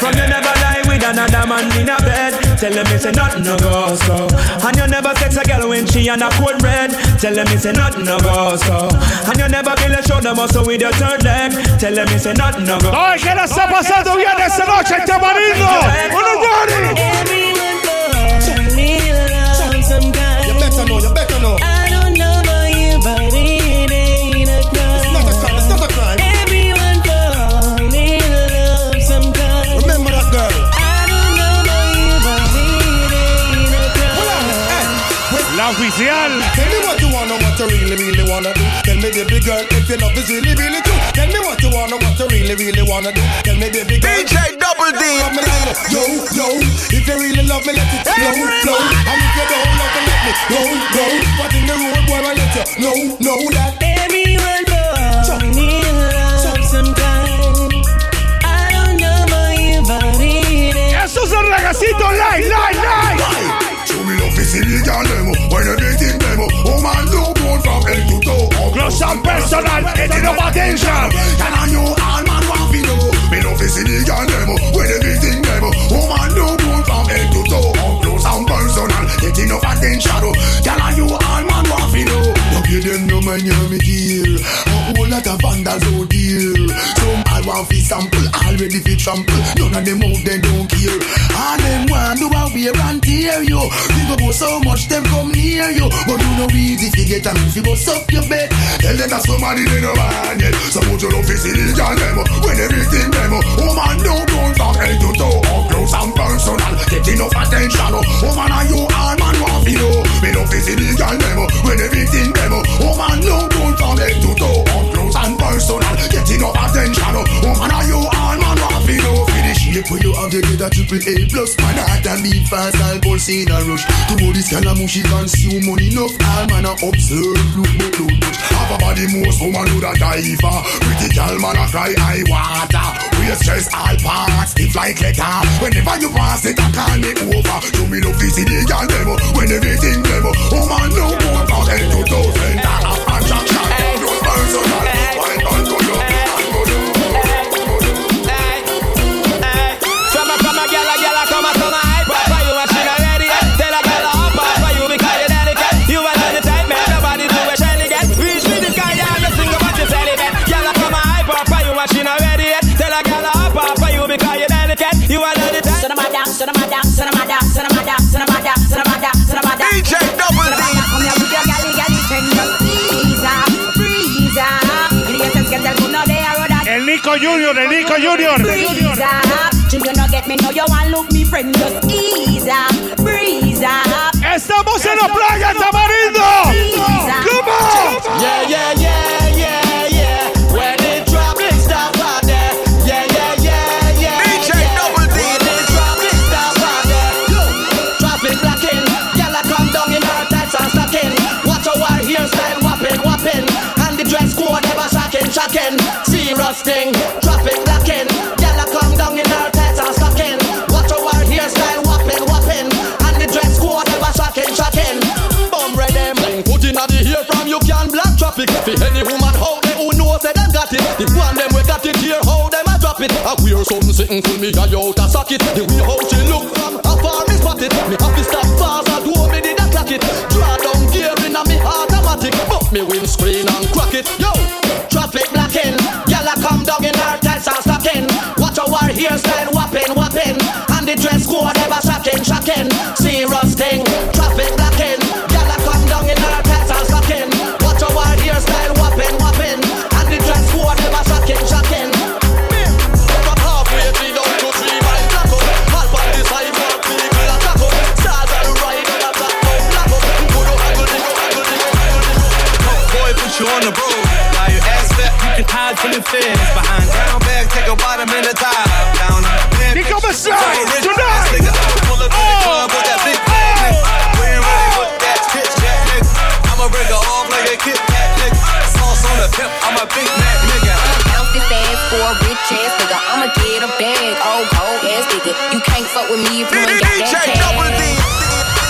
From you never lie with another man in a bed. Tell them it's a nothing no go so. And you never sex a girl when she on a cold red. Tell them it's a nothing no go so. And you never feel a shoulder muscle with your third leg. Tell them it's a nothing no go. Ay, que la está pasando bien esta noche, este marido. Uno ready. You better know, you better crime. Oficial. Tell me what you wanna, what you really, really wanna do. Tell me, baby girl, if your love is really, really true. Tell me what you wanna, what you really, really wanna do. Tell me, baby girl. DJ Double D. Yo, yo, if you really love me, let it flow, flow. And if you don't love me, let me go, go. What in the road, boy, I let you know, know that. Everyone fall in love sometime. I don't know about you, but it ain't. Eso es el regacito live, live, live. Show me love is illegal demo. When everything demo Oh man no born from head to toe. Close and personal, getting up attention. Can I know all man want to know? Me love is illegal demo. When everything demo Oh man no born from head to toe. Close and personal Getting up attention. Can I know all man want to know? No give them no man hear me dear A whole lot of vandals out here Some I want fi sample Already fi trample. None of them out they don't care. And them want do a wear and tear you. Think about so much them come near you. But you know easy fi get a man fi bust up your bed. Tell them that somebody they no want yet Suppose you love is illegal demo. When everything demo Oh man no don't from head to toe Up close and personal. Get enough attention oh. Oh man are you all man want fi know? Me love is illegal demo. When everything demo Oh man no don't from head to toe and personal. Get enough attention oh Oh are you all man? Want fi know Finish. Shape where you have the a triple A plus Man heart and beat fast All pulse in a rush. To know this kind of mushy consume money enough. All man a observe Look don't touch. Have a body most woman do that die Pretty girl man a cry high water. We stress all parts Stiff like letter. Whenever you pass it I call me over. To me no fizzy the girl demo. When everything demo Oh man no more from head to toe Center attraction. No personal Wine Nico Junior, Nico Junior. Breeze up. Jim, you no get me, no you want look me friend, just ease up, breeze up. Estamos en la playa, Tamarindo. Come on. Yeah, yeah, yeah, got it. The one them we got it here, how them a drop it. I wear something sitting full me guy out a socket. The way how she look from afar me spot it. Me have to stop fast and do me did a clock it. Draw down gear in a me automatic. But me windscreen and crack it. Yo, Traffic blocking, gyal a come down in her tights and stocking. Watch our hairstyle whopping, whopping. And the dress code ever shocking, shocking. Serious thing, fuck with me if you ain't got that cash.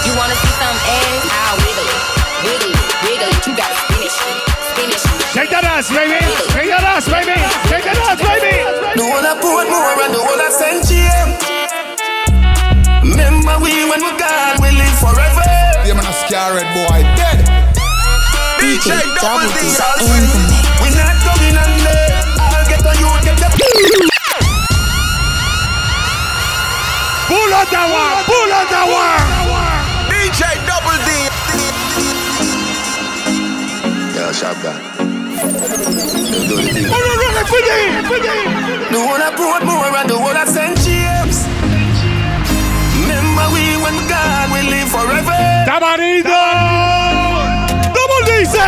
You wanna see some ass? I'll wiggle it, wiggle it, wiggle it. You gotta spin it, shit, spin it. Shake that ass, baby. Shake that ass, baby. Shake that ass, baby. The one I put more and the one I sent you. Remember we when we gone, we live forever. Yeah, man, a scared boy dead. DJ Double D, we not going under. I'll get on you, get the. Pull out that one. Pull out that one. DJ Double D. Yeah, sharp guy. Do the thing. The one I brought more and the one I sent James. Remember we when we gone, we live forever. Tamarindo. Double dice.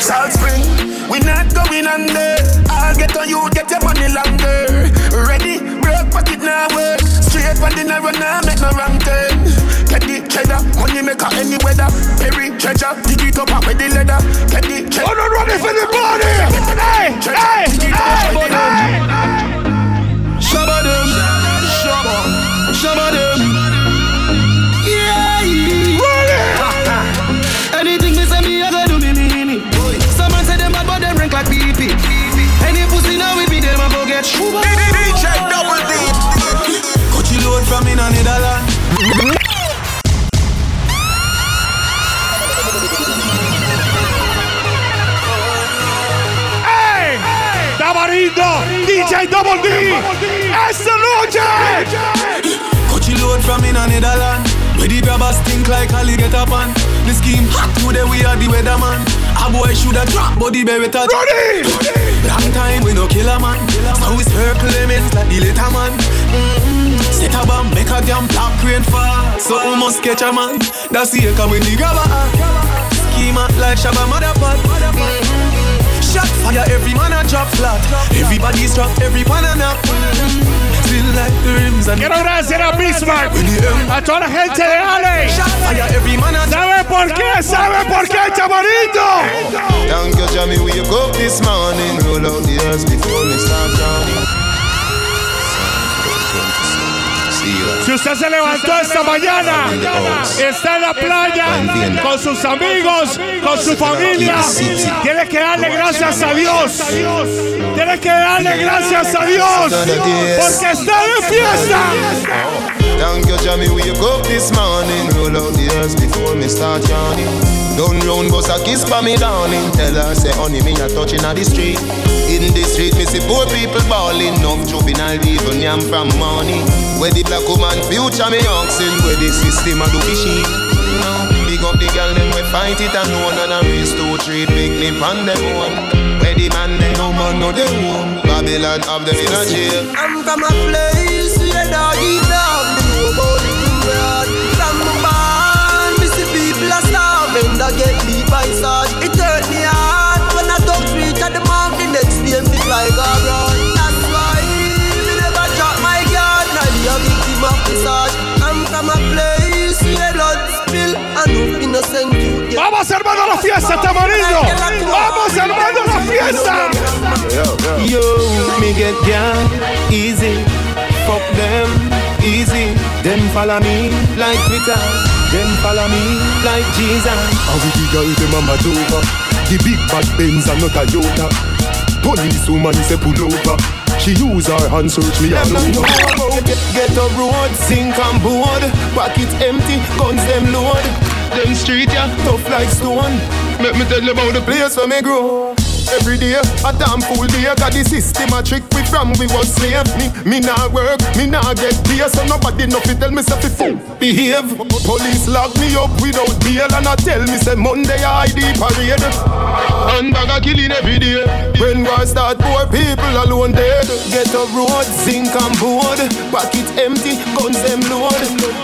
Salt Spring, we not going under. I'll get on you, get your money longer. Ready, break pocket now for dinner run now, make no wrong turn. Get the cheddar, money maker any weather. Perry treasure, dig it up with the leather. Get the cheddar. Oh, no, running for the body. Hey, hey, hey, Shabba them, shabba, shabba them. Tamarindo. DJ Double D. Esta noche. Coachy load from in a Netherlands. Where the grabbers stink like up on. The scheme hot today we are the weatherman. A boy shoulda drop, but the beretta Ready. Long time we no kill a man. So we circle limits like the later man. Mm-mm. Set a bomb, make a damn black rain fall. So we must catch a man. That's the echo when the grabber. Schema like Shabba motherfucker. Mm-mm. Shot fire, every man a drop flat. Everybody's drop, every one a nap. Mm-mm. Feel like the rims and Quiero agradecer a Bismarck, a toda la gente de Ale. every man a ¿Sabe por qué? ¿Sabe por qué, Tamarito? Thank you, Jamie. We wake up this morning. Roll out the earth before me start drowning. Usted se levantó esta mañana, está en la playa con sus amigos, con su familia, tiene que darle gracias a Dios. Tiene que darle gracias a Dios porque está de fiesta. Thank you, Jamie. We wake up this morning. Roll out the earth before me start yawning. Down round, bust a kiss for me darling. Tell her, say, honey, me a touching at the street. In the street, me see poor people balling. No juvenile even yam from money. Where the black woman future me oxen. Where the system a do fishy. No, big up the girl them we fight it and one and a race two three big limp on them one. Where the man they no man no they home. Babylon have them in a jail. I'm from a place where dog eat dog. They know about the broad. From barn, me see people are starving. That get beat by sword. Vamos hermano a la fiesta, Tamarindo. Vamos hermano a la fiesta. Yo, me get down easy. Fuck them easy. Them follow me like Twitter. Them follow me like Jesus. How we the girl them a mad over The big bad Benz and not a Toyota Police woman say pull over She use her hand search me all Them over not know about get, get up road, sink and board. Pocket empty, guns them load. Them street yeah, tough like stone. Make me tell you about the place where me grow. Every day. A damn fool day, got the system a trick we from we was slave. Me, me nah work, me nah get pay, so nobody no fit tell me say fi fool behave. Police lock me up without bail and I tell me say Monday I ID parade. And bag a killing every day. When war start, poor people alone dead. Get a road, zinc and board. Pocket empty, guns them load.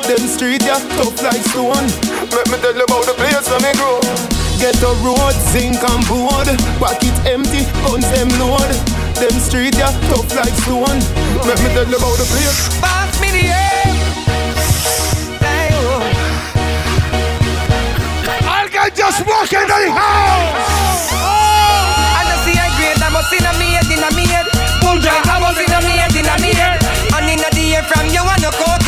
Them street yeah, tough like stone. Let me tell you about the place where me grow. Get a road, zinc and board. Pocket empty, guns them load. Them street yeah, tough like stone. Let me tell you about the place. Pass me the air. Alguien just walk in the house. Oh. I know see I great, I must in a me head, in a me head. Bullja, I must in a me head, in a me head. And in the air from you and no cokehead.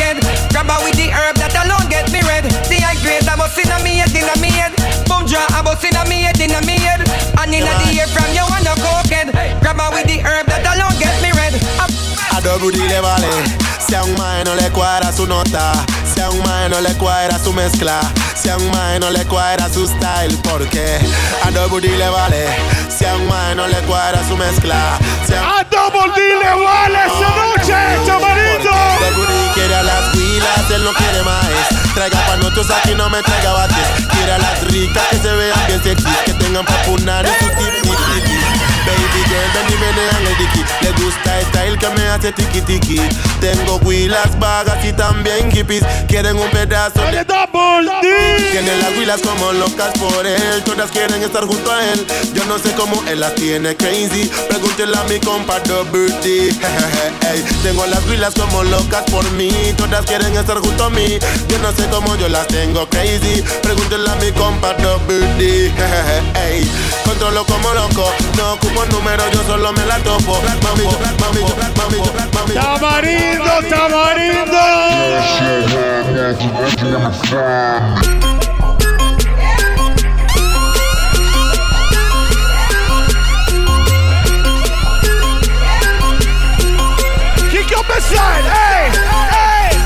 Must in a me head, in a me head. And in the air from you and no cokehead. Grab her with the herb that alone get me red. A double D le vale. Si a un mae no le cuadra su nota, si a un mae no le cuadra su mezcla, si a un mae no le cuadra su style, porque a double D le vale. Si a un mae no le cuadra su mezcla, si a, a double D le vale esa noche, chamarito. Double D quiere a las pilas, él no quiere más. Traiga pa' nosotros aquí, no me traiga bates. Quiere a las ricas que se vean bien sexy, que tengan pa' punar en su tip, girl, ven y menean el dicky Le gusta el style que me hace tiki tiki. Tengo huilas vagas y también hippies Quieren un pedazo de double D. Tienen las huilas como locas por él Todas quieren estar junto a él. Yo no sé cómo él las tiene crazy Pregúntele a mi compa Double D. *laughs* Ey, Tengo las huilas como locas por mí Todas quieren estar junto a mí. Yo no sé cómo yo las tengo crazy Pregúntele a mi compa Double D. *laughs* Ey, Controlo como loco No ocupo número, yo solo me la topo. Mami, mami, mami, mami. Tamarindo, tamarindo. Kick up the side, hey, hey,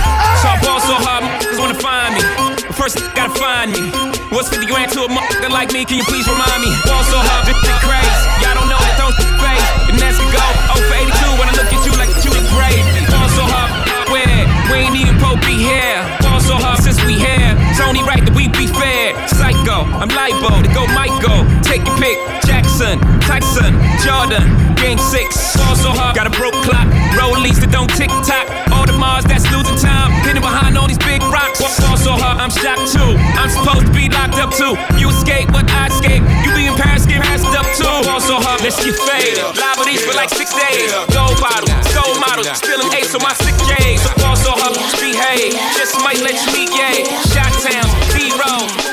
So I ball so hard, motherfuckers wanna find me. But first, gotta find me. What's 50 grand to a motherfucker like me? Can you please remind me? Ball so hard, this shit crazy. Y'all don't know that don't face. And that's to go. Oh, for 82 when I look at you like you in gravy. Ball so hard, where? We ain't even Pope be here. Ball so hard since we here. It's only right that we be fair. I'm libo to go Michael. Take your pick. Jackson, Tyson, Jordan. Game six. Ball so hard, got a broke clock. Rollies that don't tick tock. All the Mars that's losing time. Hidden behind all these big rocks. Ball so hard, I'm shocked too. I'm supposed to be locked up too. You escape, but I escape. You be in Paris, get passed up too. Ball so hard, let's get faded. Live with these for like six days. Gold bottle, soul model. Spilling ace on my sick J's. Ball so hard, behave. Just might let you leak, yay. Shot town, B-roll.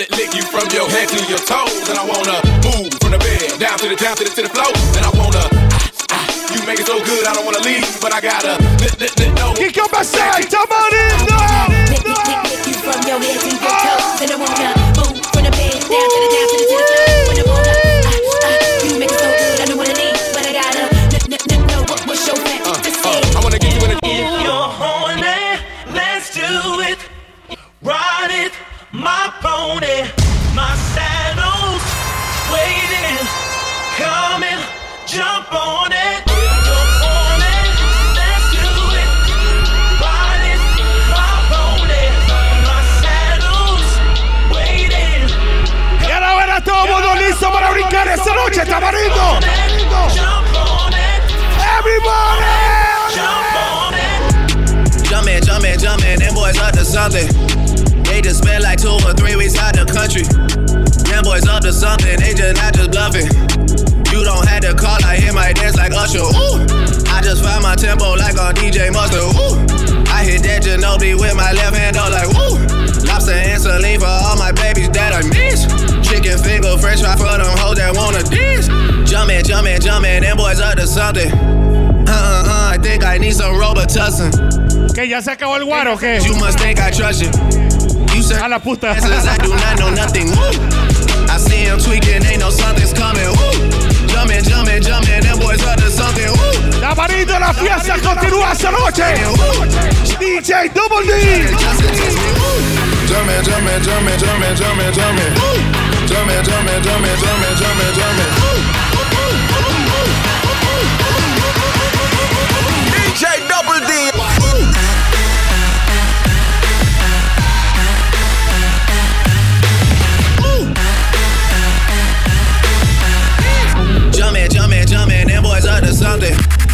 I lick, you from your head to your toes, and I wanna move from the bed down to the down to the to the floor, and I wanna. ah, ah, You make it so good, I don't wanna leave, but I gotta lick, lick, lick, no. Kick up the side, tamarindo. Lick, lick, lick, lick you from your head to your toes. And I wanna move from the bed down to the down to the to the my pony, my saddle's waiting, coming, jump on it. Todo mundo listo para brincar esta noche. Everybody! Jump on it, jump in, jump in, them boys up to something. They just spent like two or three weeks out the country. Them boys up to something, they just not just bluffing. You don't have to call, I hear my dance like Usher. Ooh, I just found my tempo like on DJ Mustard. Ooh, I hit that Ginobili with my left hand, though, like woo. Lobster and saline for all my babies that I miss. Chicken finger, French fry for them hoes that wanna diss. Jumpin', jumpin', jumpin', them boys up to something. I think I need some Robitussin. Que ya se acabó el guaro, ¿qué? You must think I trust you. You said A la puta. *laughs* I do not know nothing. Woo. I see him tweaking, ain't no something's coming. Woo. Jumping, jumping, jumping, them boys up to something. Woo. Tamarindo, la fiesta continúa esta noche. DJ Double D. Jumpin', jumpin', jumpin', jumpin', jumpin', jumpin'. jumping, jumping, jumping, jumping, jumping, jumping. Jumpin', jumpin', jumpin', them boys up to something.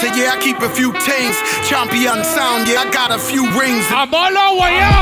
Yeah, I keep a few tings. Champion sound, yeah, I got a few rings. I'm all the way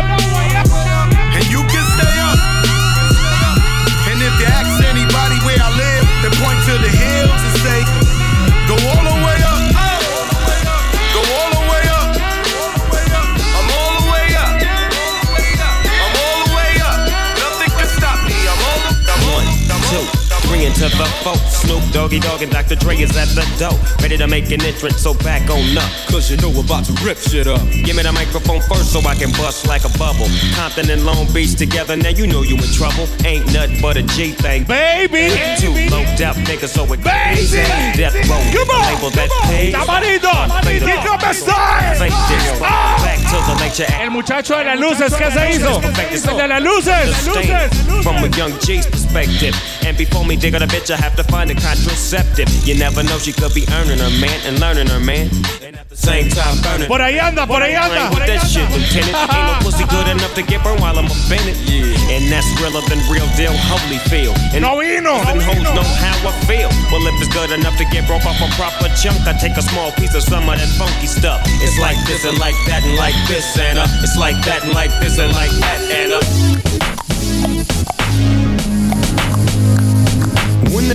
four. Snoop Doggy Dogg and Dr. Dre is at the door. Ready to make an entrance, so back on up. Cause you know we're about to rip shit up. Give me the microphone first so I can bust like a bubble. Compton and Long Beach together, now you know you in trouble. Ain't nothing but a G thing. Baby! Two low death niggas, so it crazy. Death row, Come on! label that pays. Tamarito! Kick up the style! Fake this. Ah! Back to the nature. El muchacho de las luces, ¿qué se hizo? El de las luces, luces. From a young G's perspective. And before me dig on a bitch, I have to find a contraceptive. You never know, she could be earning her man and learning her man. And at the same time, burning. Por ahí anda, por ahí anda. With that shit, Lieutenant. Ain't no *laughs* pussy good enough to get burned while I'm offended. Yeah. And that's realer than real deal, holy feel. And no vino. Them hoes know how I feel. Well, if it's good enough to get broke off a proper chunk, I take a small piece of some of that funky stuff. It's like this and like that and like this and uh. It's like that and like this and like that and uh.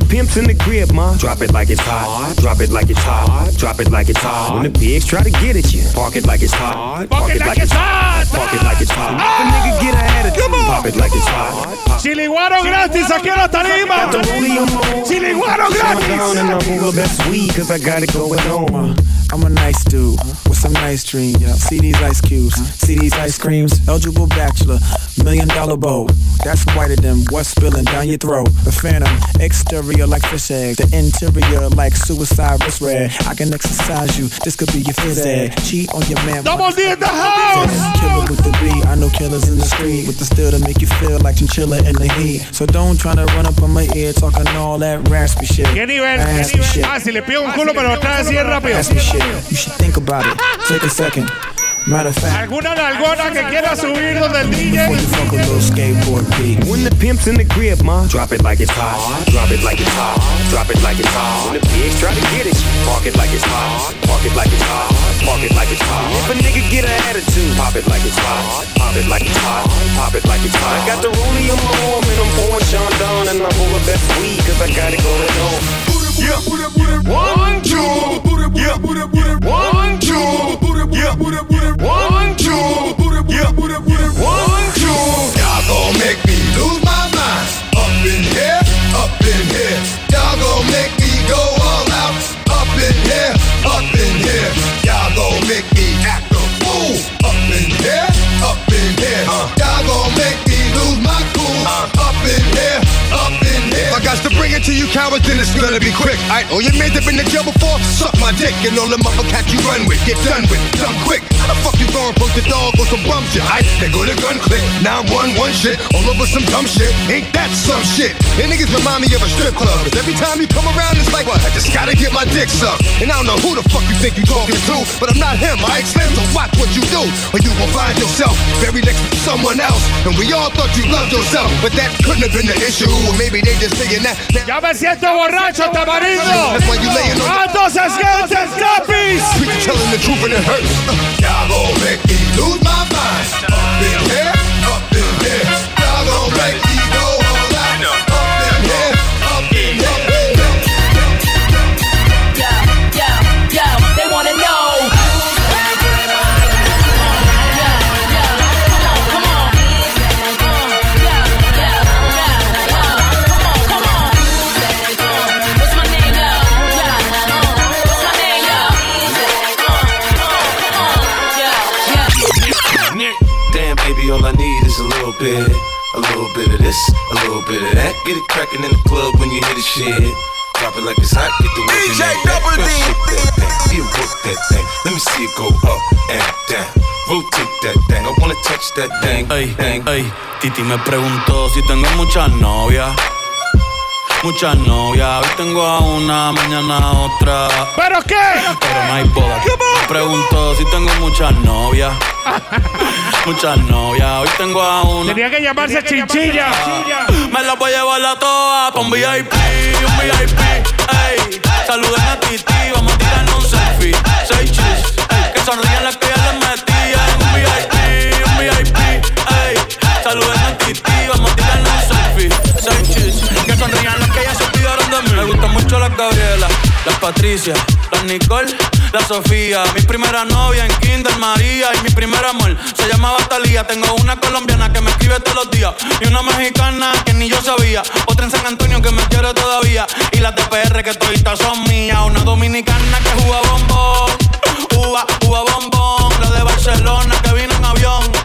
Pimp's in the crib, ma, drop it like it's hot. Drop it like it's hot. Drop it like it's hot. When the pigs try to get at you, park it like it's hot. Park it like it's hot. Park it like it's hot. Ah! If a nigga get a attitude, pop it like it's hot. Chiliguaro gratis, aquí en la tarima. Chiliguaro gratis. Best weed, cause I got it going on. I'm a nice dude with some nice dreams. See these ice cubes, see these ice creams. Eligible bachelor, million dollar bow. That's whiter than what's spilling down your throat. The phantom, exterior like fish egg, the interior like suicide wrist red. I can exercise you, this could be your phys ed. Cheat on your man. Double D in the house. Killer with the beat, I know killers in the street with the steel to make you feel like chinchilla in the heat. So don't try to run up on my ear talking all that raspy shit. ¿Qué nivel? Raspy shit. Ah, si le pido un culo, trae así de rápido. Raspy shit. You should think about it. Take a second. Matter of fact, ¿Alguna que quiera subir donde el before you DJ? fuck a little skateboard beat. When the pimp's in the crib, ma, drop it like it's hot. Drop it like it's hot. Drop it like it's hot. When the pigs try to get it, park it like it's hot. Park it like it's hot. Park it like it's hot. If a nigga get an attitude, pop it like it's hot. Pop it like it's hot. Pop it like it's hot. I got the rollie on my arm and I'm pouring Sean down and I'm full of best weed cause I got it going on. Yeah. One, two. Yeah. One, two. Yeah. One, two. Y'all gon' make me lose my mind. Up in here, bring it to you cowards, then it's gonna be quick. Alright, all oh, your men that been in jail before, suck my dick. And all the motherfuckers you run with, get done with, done quick. How the fuck you going post the dog on some bum shit? Alright, they go to gun click, now one one shit, all over some dumb shit. Ain't that some shit? And niggas remind me of a strip club. 'Cause every time you come around, it's like? I just gotta get my dick sucked. And I don't know who the fuck you think you talking to, but I'm not him, alright, Slim? So watch what you do, or you will find yourself buried next to someone else. And we all thought you loved yourself, but that couldn't have been the issue. Or maybe they just saying that. Ya me siento borracho, tamarindo. On ¡Altos esquentes, capis! Y'all gon' make me lose my mind. Up in here, up in here. Y'all gon' make me little bit, a little bit of this, a little bit of that. Get it cracking in the club when you hear the shit. Drop it like it's hot, get the work in that back. Girl, shake that thing, yeah, work that thing. Let me see it go up and down. Rotate that thing, I wanna touch that thing. Ey, ey, Titi me preguntó si tengo muchas novias. Muchas novias, hoy tengo a una, mañana a otra. ¿Pero qué? Pero no hay boda. Me preguntó si tengo muchas novias. *laughs* Muchas novias, hoy tengo a una. Tenía que llamarse Chinchilla. Me la voy a llevar a todas pa' un VIP, un VIP. Ey, saluden a Titi, vamos a tirarnos un selfie. Seis chis, ey, que sonrían las que ya les un VIP, un VIP. Ey, saluden a Titi, vamos a tirarnos un selfie. Seis chis, Me gustan mucho las Gabriela, las Patricia, las Nicole, la Sofía. Mi primera novia en Kinder María y mi primer amor se llamaba Talía. Tengo una colombiana que me escribe todos los días y una mexicana que ni yo sabía. Otra en San Antonio que me quiere todavía y las de PR que toditas son mías. Una dominicana que juega bombón, uva, uva bombón. La de Barcelona que vino en avión.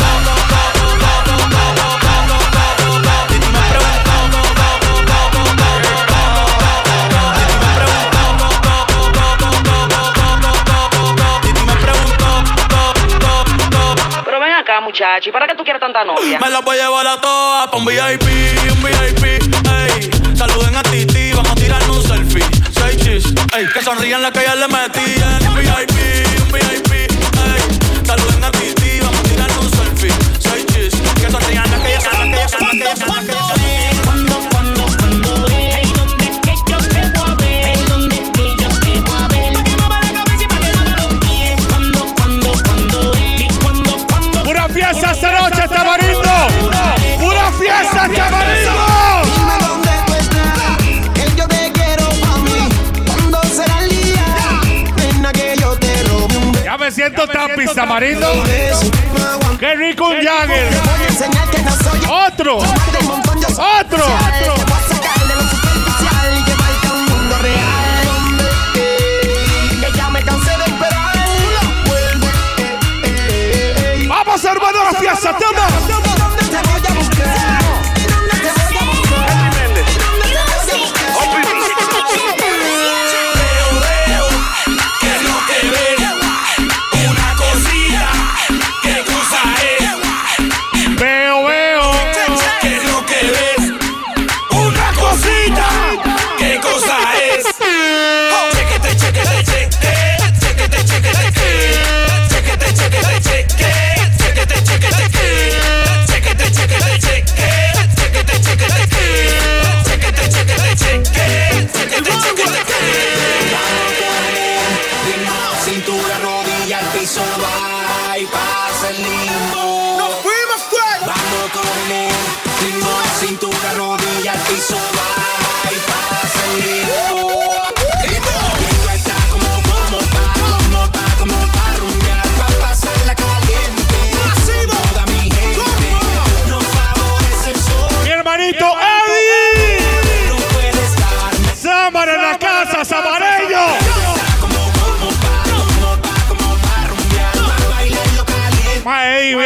Muchacho, ¿y para qué tú quieres tanta novia? Me la voy a llevar a todas pa' un VIP, un VIP, ey. Saluden a Titi, vamos a tirarnos un selfie. Seis chis, ey. Que sonrían las que ya le metían. VIP, ya me cansé de esperar. Vuelve, eh, eh, eh. ¡Vamos, hermano, a la fiesta! ¡Toma!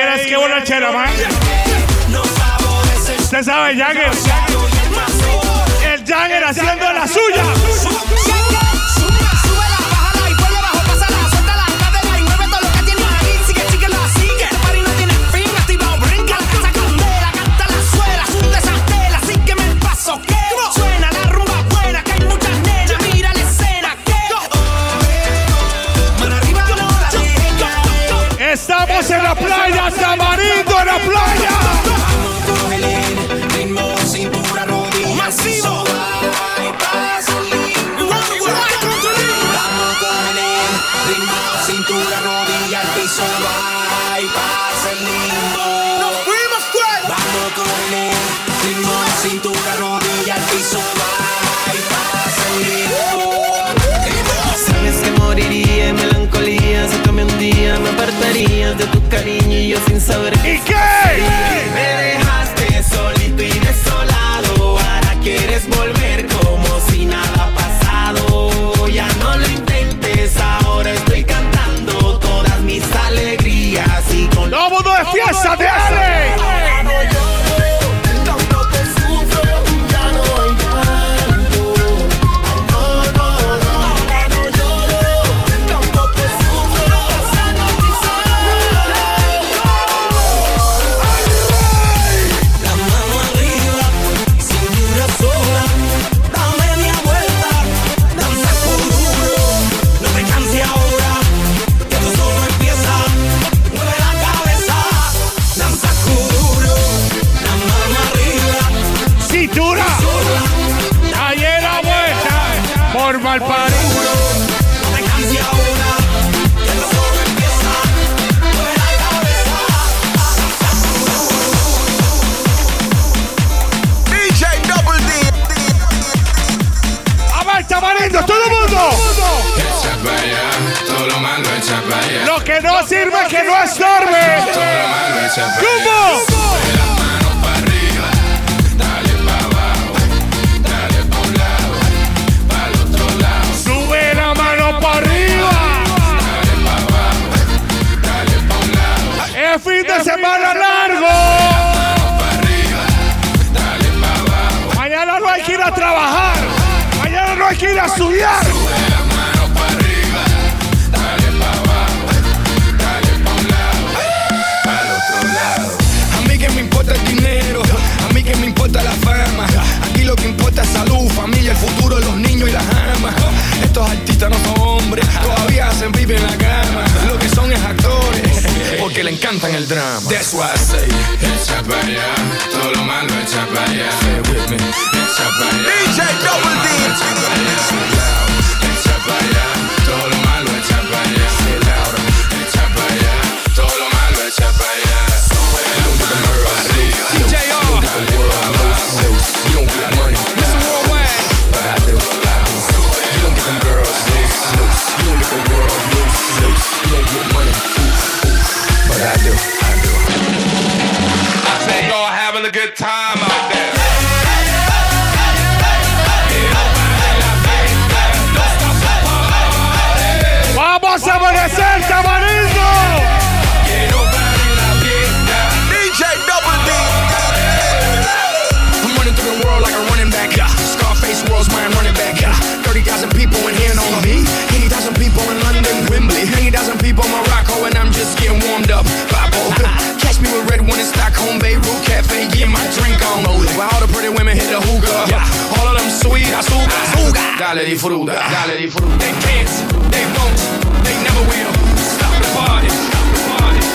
Mira, es que borrachera, man. Usted sabe, Jagger. El Jagger haciendo la suya. el limbo. Nos fuimos fuera. Vamos con él. Ritmo cintura, rodilla al piso. Bye, pasa el limbo. Sabes que moriría en melancolía. Si cambia un día, me apartaría de tu cariño y yo sin saber. ¿Y qué? Me ¡Cómo! ¡Sube la mano para arriba! ¡Dale para abajo! ¡Dale para un lado! ¡Para otro lado! ¡Sube la mano para arriba! ¡Dale para un lado! ¡El fin de semana largo! Sube. Mañana no hay que ir a trabajar. Mañana no hay que ir a estudiar. la cama. Lo que son es actores, *laughs* porque le encantan el drama. That's why I say, echa para allá, todo lo malo echa para allá. Echa para allá, DJ Double D.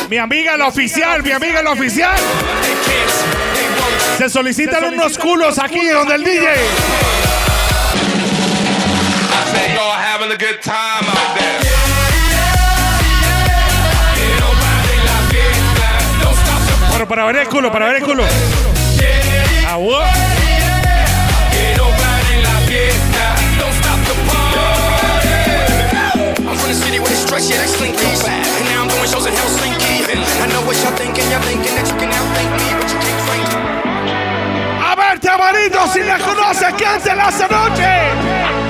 Mi amiga la oficial, mi amiga la oficial. Se solicitan, unos culos aquí donde el DJ. Pero para ver el culo, para ver el culo frank A ver, Tamarito, si la conoces, ¿quién se la hace noche?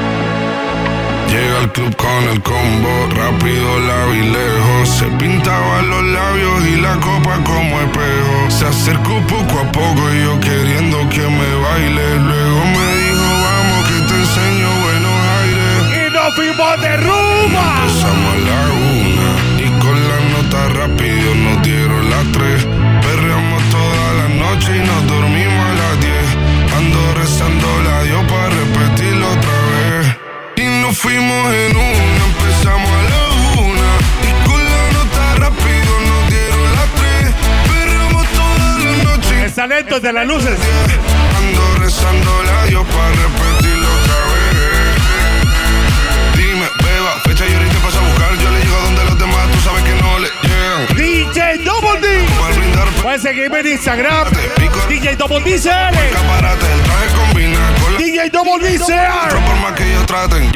Llega al club con el combo, rápido la vi lejos. Se pintaba los labios y la copa como espejo. Se acercó poco a poco y yo queriendo que me baile. Luego me dijo, vamos que te enseño buenos aires. Y nos fuimos de rumba. Empezamos a la una y con la nota rápido nos dieron las tres. Perreamos toda la noche y nos dormimos fuimos en una, empezamos a la una. Y con la nota rápido nos dieron las tres. Perreamos toda la noche. El talento de las luces. Ando rezando la Dios para repetirlo otra vez. Dime, beba, fecha y ahorita paso a buscar. Yo le llego donde los demás, tú sabes que no le llegan. DJ Double D. Puedes seguirme en Instagram. DJ Double D CL. DJ Double D CR. Por más que ellos traten.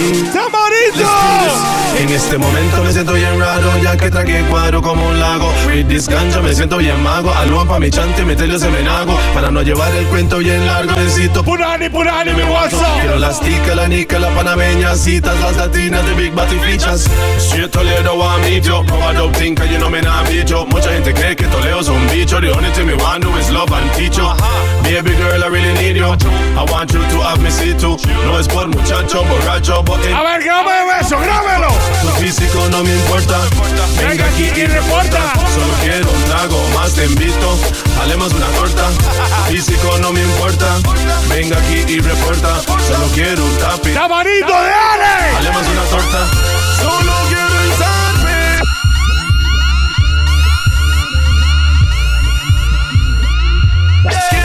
Stop. En este momento me siento bien raro Ya que tragué cuadro como un lago. With this me siento bien mago. Algo pa' mi chante, meterlo se me nago. Para no llevar el cuento bien largo Necesito Purani, purani, mi WhatsApp. Quiero las ticas, la nica, la panameña Citas, las latinas de Big Body Features Straight Toledo a mí yo No I don't think you know me nah bicho Mucha gente cree que Toledo es un bicho The only thing me want do is love and teach you Baby girl, I really need you. I want you to have me see too. No es por muchacho, borracho, but A ver, grábame eso, grábelo. Tu físico no me importa. Venga aquí y reporta. Solo quiero un trago, más te invito. Halemos una torta. Físico no me importa. Venga aquí y reporta. Solo quiero un tapi. Tamarito de Ale. Halemos una torta. Solo quiero zarpe. Quiero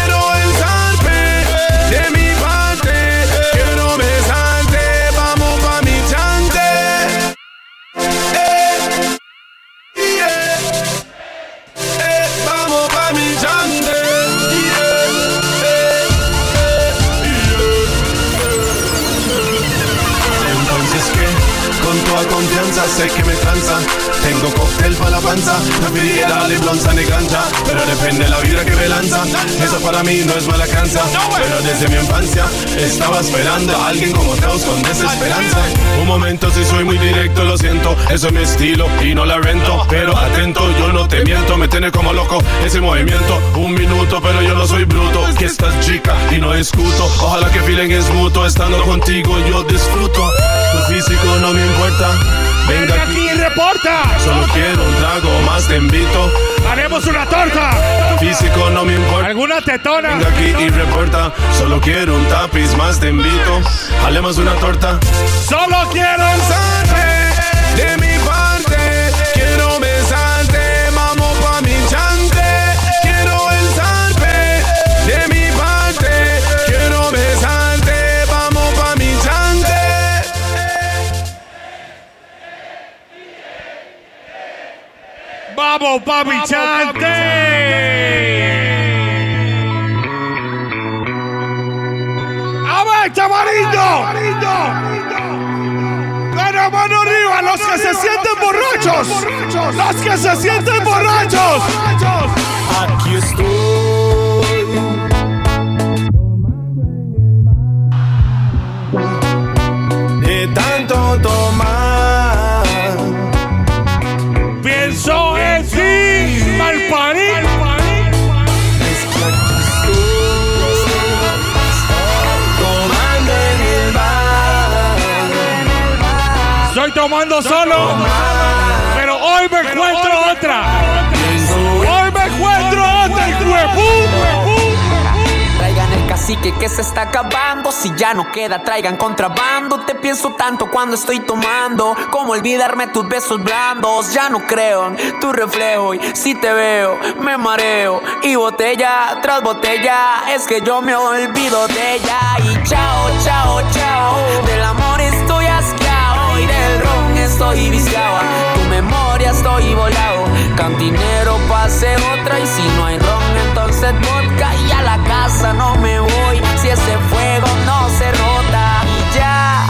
sé que me cansa. Tengo cóctel para la panza, preferiría darle blonza ni cancha, pero depende la vibra que me lanza. Eso para mí no es mala cansa, pero desde mi infancia estaba esperando a alguien como Teos con desesperanza. Un momento si soy muy directo, lo siento, eso es mi estilo y no la rento, pero atento, yo no te miento, me tiene como loco ese movimiento. Un minuto, pero yo no soy bruto, que estás chica y no discuto. Ojalá que feeling es mutuo, estando contigo yo disfruto. Tu físico no me importa. Venga aquí y reporta. Solo quiero un trago, más te invito. Haremos una torta. Físico no me importa. Alguna tetona. Venga aquí y reporta. Solo quiero un tapiz, más te invito. Jalemos una torta. Solo quiero un de mi Vamos, papi, chante. A ver, chamarito. Con la mano arriba, los que se sienten borrachos. Los que se sienten borrachos. Aquí estoy. De tanto tomar. Tomando solo. hoy me encuentro otra. Hoy me encuentro otra, Traigan el cacique que se está acabando. Si ya no queda, traigan contrabando. Te pienso tanto cuando estoy tomando. Como olvidarme tus besos blandos. Ya no creo en tu reflejo. Y si te veo, me mareo. Y botella tras botella. Es que yo me olvido de ella. Y chao, chao, chao. Del amor estoy estoy viciado. Tu memoria estoy volado. Cantinero pase otra. Y si no hay ron, entonces vodka. Y a la casa no me voy. Si ese fuego no se rota. Ya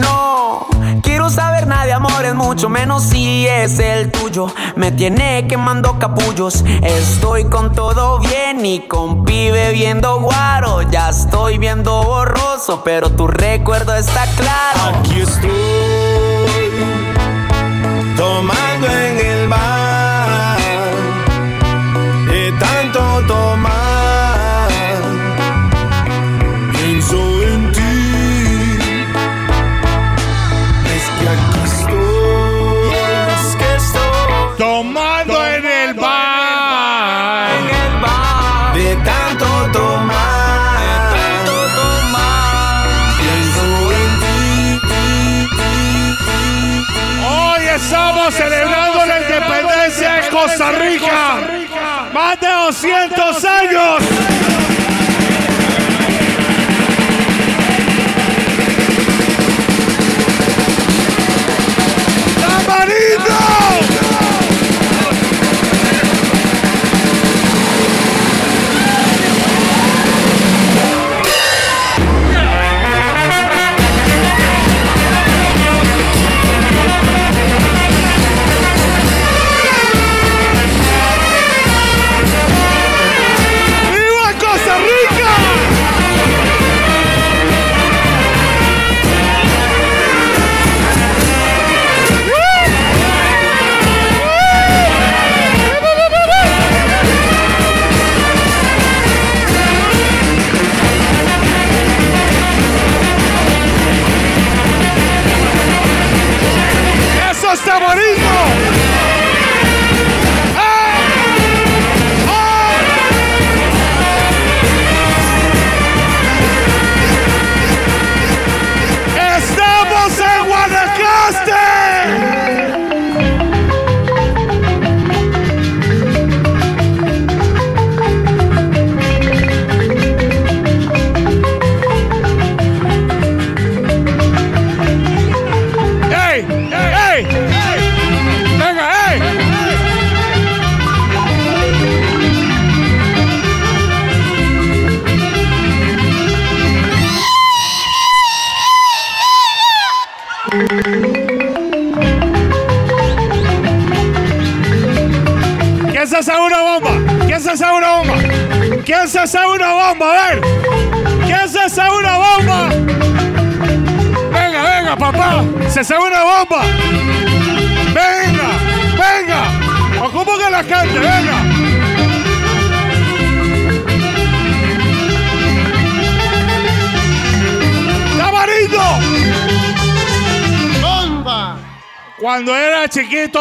no quiero saber nada de amores, mucho menos si es el tuyo. Me tiene quemando capullos. Estoy con todo bien y con pibe viendo guaro. Ya estoy viendo borroso, pero tu recuerdo está claro. Aquí estoy tomando en el bar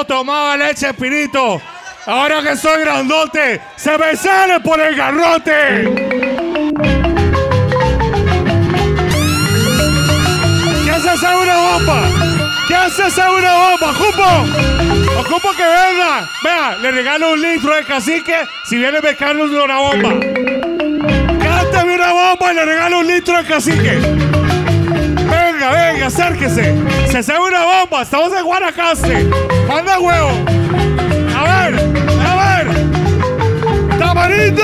tomaba leche espirito. Ahora que soy grandote, se me sale por el garrote. ¿Quién se hace una bomba? ¿Quién se hace una bomba? ¡Ocupo! ¡Ocupo que venga! Vea, le regalo un litro de cacique si viene becando una bomba. Cántame una bomba y le regalo un litro de cacique. Venga, venga, acérquese. Se hace una bomba, estamos en Guanacaste. Manda huevo. A ver, a ver. Tamarindo.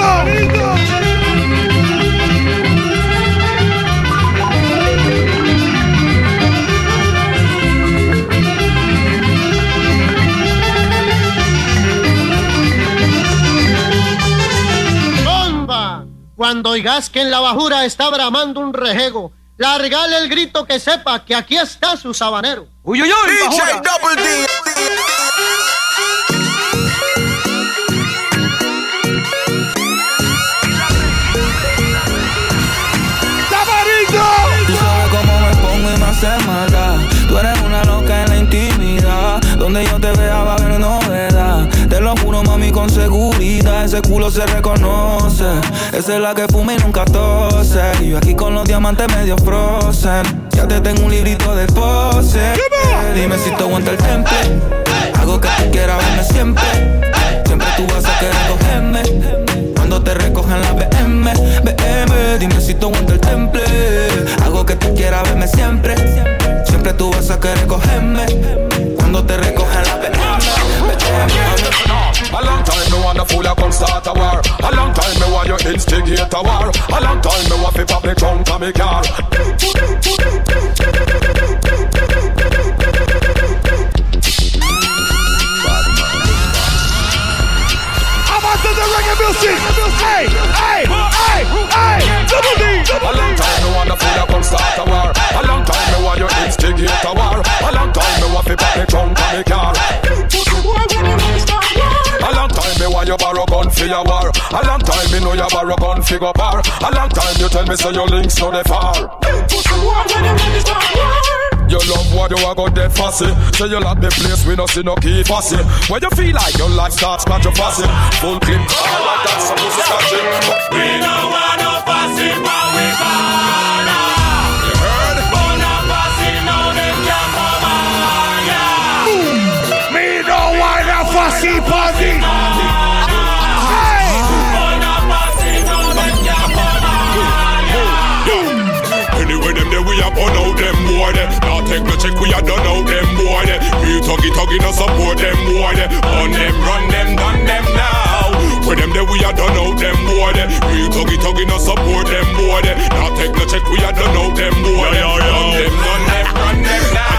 ¡Bomba! Cuando oigas que en la bajura está bramando un rejego, largale el grito que sepa que aquí está su sabanero. ¡Uy, uy, uy! DJ! Double D. Tú sabes cómo me pongo y me hace maldad. Tú eres una loca en la intimidad. Donde yo te vea va a haber novedad lo mami, con seguridad. Ese culo se reconoce. Esa es la que fuma y nunca tose. Y yo aquí con los diamantes medio frozen. Ya te tengo un librito de pose. Dime si te aguanta el temple. Hago que tú quieras verme siempre. Siempre tú vas a querer cogerme. Cuando te recojan la BM, BM. Dime si te aguanta el temple. Hago que tú quieras verme siempre. Siempre tú vas a querer cogerme. Cuando te recojan la BM, A long time me wanna fool you come start a war. A long time me want you instigate a war. A long time me want fi pop me trunk and me car. Amantes de reggae music. Hey, hey, hey, hey. Double D, A long time me wanna fool you come start a war. A long time me want you instigate a war. A long time me want fi pop me trunk and me car. A long time me want you borrow gun for your war. A long time me know you borrow gun for go bar. A long time you tell me say your links no they far. You love what you are go dead fussy. Say you like the place we no see no key fussy. When you feel like your life starts scratch your fussy. Full clip, all like that supposed to. We no want take no check, we a done out them boy there. We tuggy tuggy no support them boy there. On them, run them, done them now. With them there we a done out them boy there. We tuggy tuggy no support them boy there. Now take no check, we a done out them boy there. Run them, done them, run them now.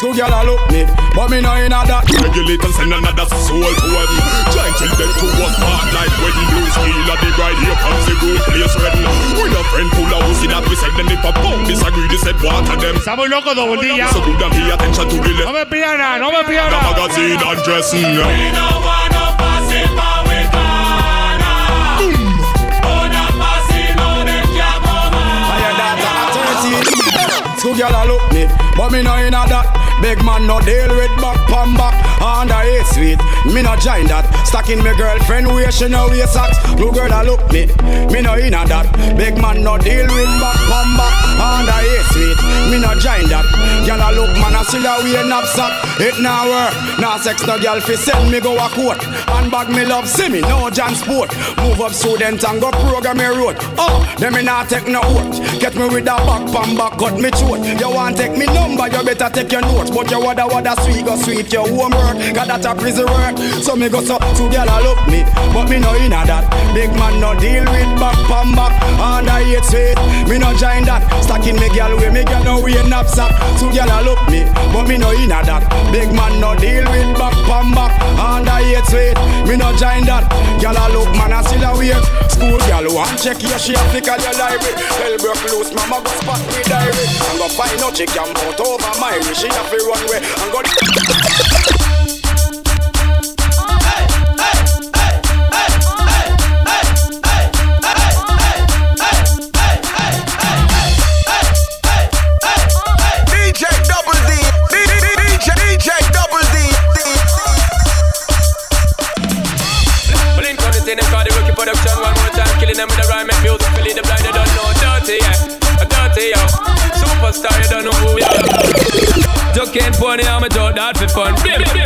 Two gyal a look me, but me no inna that. Regulators send another soul to a Giant till them two was part like wedding blue steel of the bride here comes the good place wedding. Uh, we a friend full of wussy that we said them if a bone disagree they said water them. Está muy loco, Double D, ya. So good and pay attention to the No me pidan nada, no me pidan The nada. magazine and dressing. Mm, we no want Two gyal a look me, but me no inna that. Big man no deal with back pam back under eight sweet. Me no join that. Stacking me girlfriend where she no wear socks. Two girl a look me, me no inna that. Big man no deal with back pam back under eight sweet. Me no join that. Gyal a look man a still a wear knapsack. It now work. Now sex no gyal fi send me go a court. And bag me love see me no John sport. Move up student and go program me road. Oh, them me not take no oath. Get me with a back pam back cut me throat. You want take me number, you better take your notes. But you wada wada sweet go sweet your homework. Got that a prison work. So me go so two gyal a look me, but me no inna that. Big man no deal with back pam back. Under eight sweet, me no join that. Stacking me gyal way me gyal no wear knapsack. Two gyal a look me, but me no inna that. Big man no deal with back pam back. And I eight sweet, me no join that. Gyal a look man a still a wait. School gyal want check your she have to call your library. Tell broke loose, mama go spot me diary. I'm go find out she can put over my way. She have to run away and go. Joke pony, I'm a do that for fun.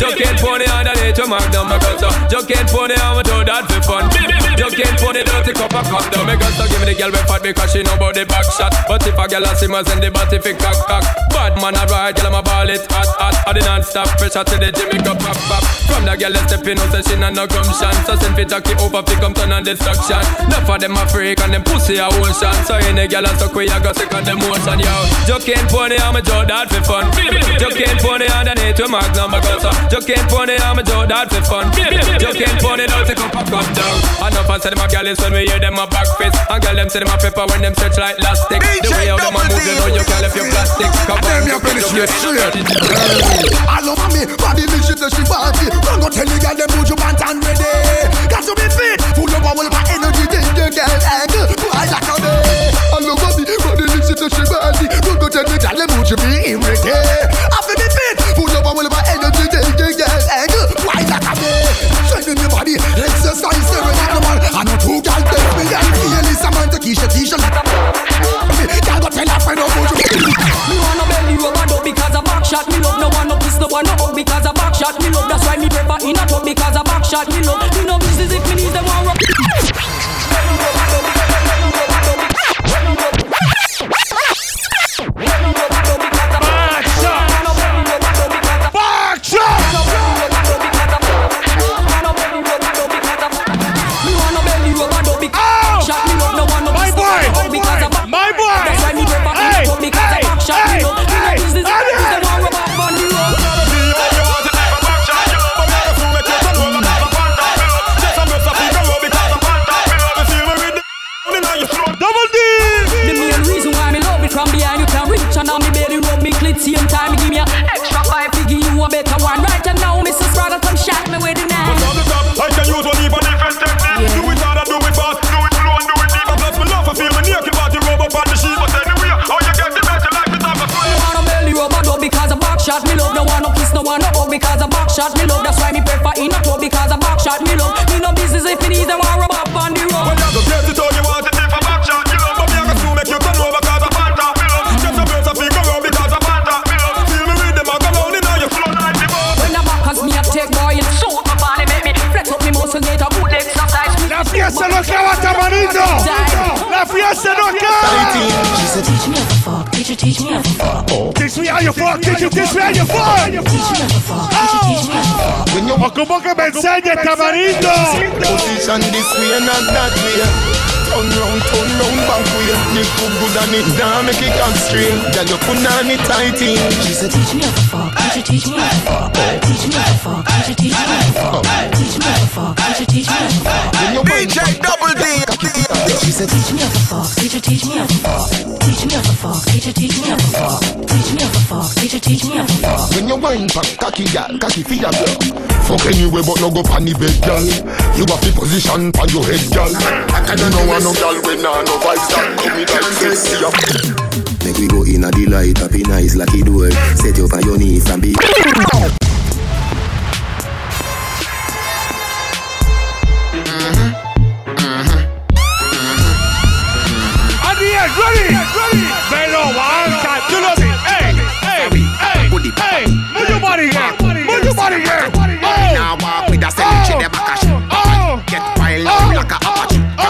Joke and pony, I'm a to magnum, my gun, and pony, I'm a do that for fun. Joke and pony, dirty cup of condom. Me gun, so give me the girl with fat because she know about the back shot. But if a girl a simmers in the body, fi cock cock. Bad man, a ride, girl, I'm a ball it hot hot. I the non-stop pressure to the me go pop pop. From the girl, they step in, no say she not no gumption. So send fi jockey over, fi come turn on destruction. Enough of them a freak and them pussy a ocean. So any girl a suck we a go sick on them motion, yo. Joke and pony, I'm a do that for fun. Joke and pony underneath your magnum, my gun, so. Joke and pony, I'm a do that for fun. Joke and pony, don't take up a come down. Enough I said them a girl is when we hear them a back fist. And girl them say them a pepper when them stretch like elastic. The way how them a move, you know you can't left your plastic. Come on, you can just ready. I love me, body me shit, she party. Don't go tell me, girl them put your pants on ready. Got to be fit, full of power, my energy, then the girl angle. why like a day. I love me, body me shit, she party. Don't go tell me, girl them put your be in ready. I feel me fit, full of power, my energy, then the girl angle. why like a day. Strengthen your body, exercise, every animal. I know two girls, baby, and feel this amount of kisha, kisha. Shot me love. That's why me prefer in a tub because a back shot me love. Me no business if me knees them want rub. Because a back shot me love. That's why me prefer in a tub because a back shot me love. Me no business if me need them want rub up on the road. When you go get it you want it if a back shot you love. But me I go soon make you turn over cause a panta me love. Just a burst of figure out because a panta me love. Feel me with them I go down in all your flow like the ball. When a back has me a take boy and shoot my body make me flex up me muscle get a good exercise. La fiesta no acaba hasta. La fiesta no acaba. She said, teach me how to fuck. Teacher, teach me how to fuck. Teach me how you fuck, teach you, teach me how you fuck. Teach me how to fuck. Teacher, teach me how to fuck. O como que me enseña tamarito. Position this way, not that way. Turn round, turn round, back way. You cook good and it down, make it come straight. Girl, you put on it tight in. She said, teach me how to fuck. Teacher, teach me how to fuck. Teach me how to fuck. Teacher, teach me how to fuck. Teach me how to fuck. Teacher, teach me how to fuck. DJ Double D. She said, teach me how to fuck. Teacher, teach me how to fuck. Teach me how to fuck. Teacher, teach me how to fuck. Teach me how to fuck. Teacher, teach me how to fuck. When you wine back, cocky gal, cocky for your girl. Fuck anyway, but no go pan the bed, gal. You have the position for your head, gal. I don't know no gal when nah no vibes that come with that sexy up. Make we go in a delight, happy nice, lucky door. Set you on your knees and be. Adiel, ready, ready. Velo, banca, tú lo dices. Ey, ey, ey, ey. Move your body here. Move your body here. Now walk with a ceviche, oh. the back a shit. Oh. Get wild up like a apache. From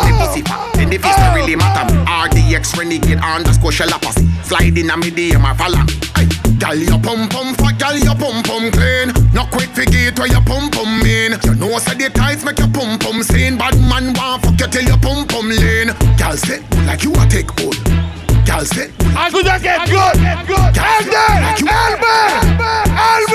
the pussy fat, then the face don't really matter. RDX renegade underscore shell posse. Slide in a medium or follow. Hey, Gal your pum pum fat, gal your pum pum clean. No quick forget where your pum pum mean. You know say the tights make your pum pum seen. Bad man want fuck you till your pum pum lean. Gal sit like you a take hold. Gal sit. I could get good, good. Elder, Elmer, Elmer.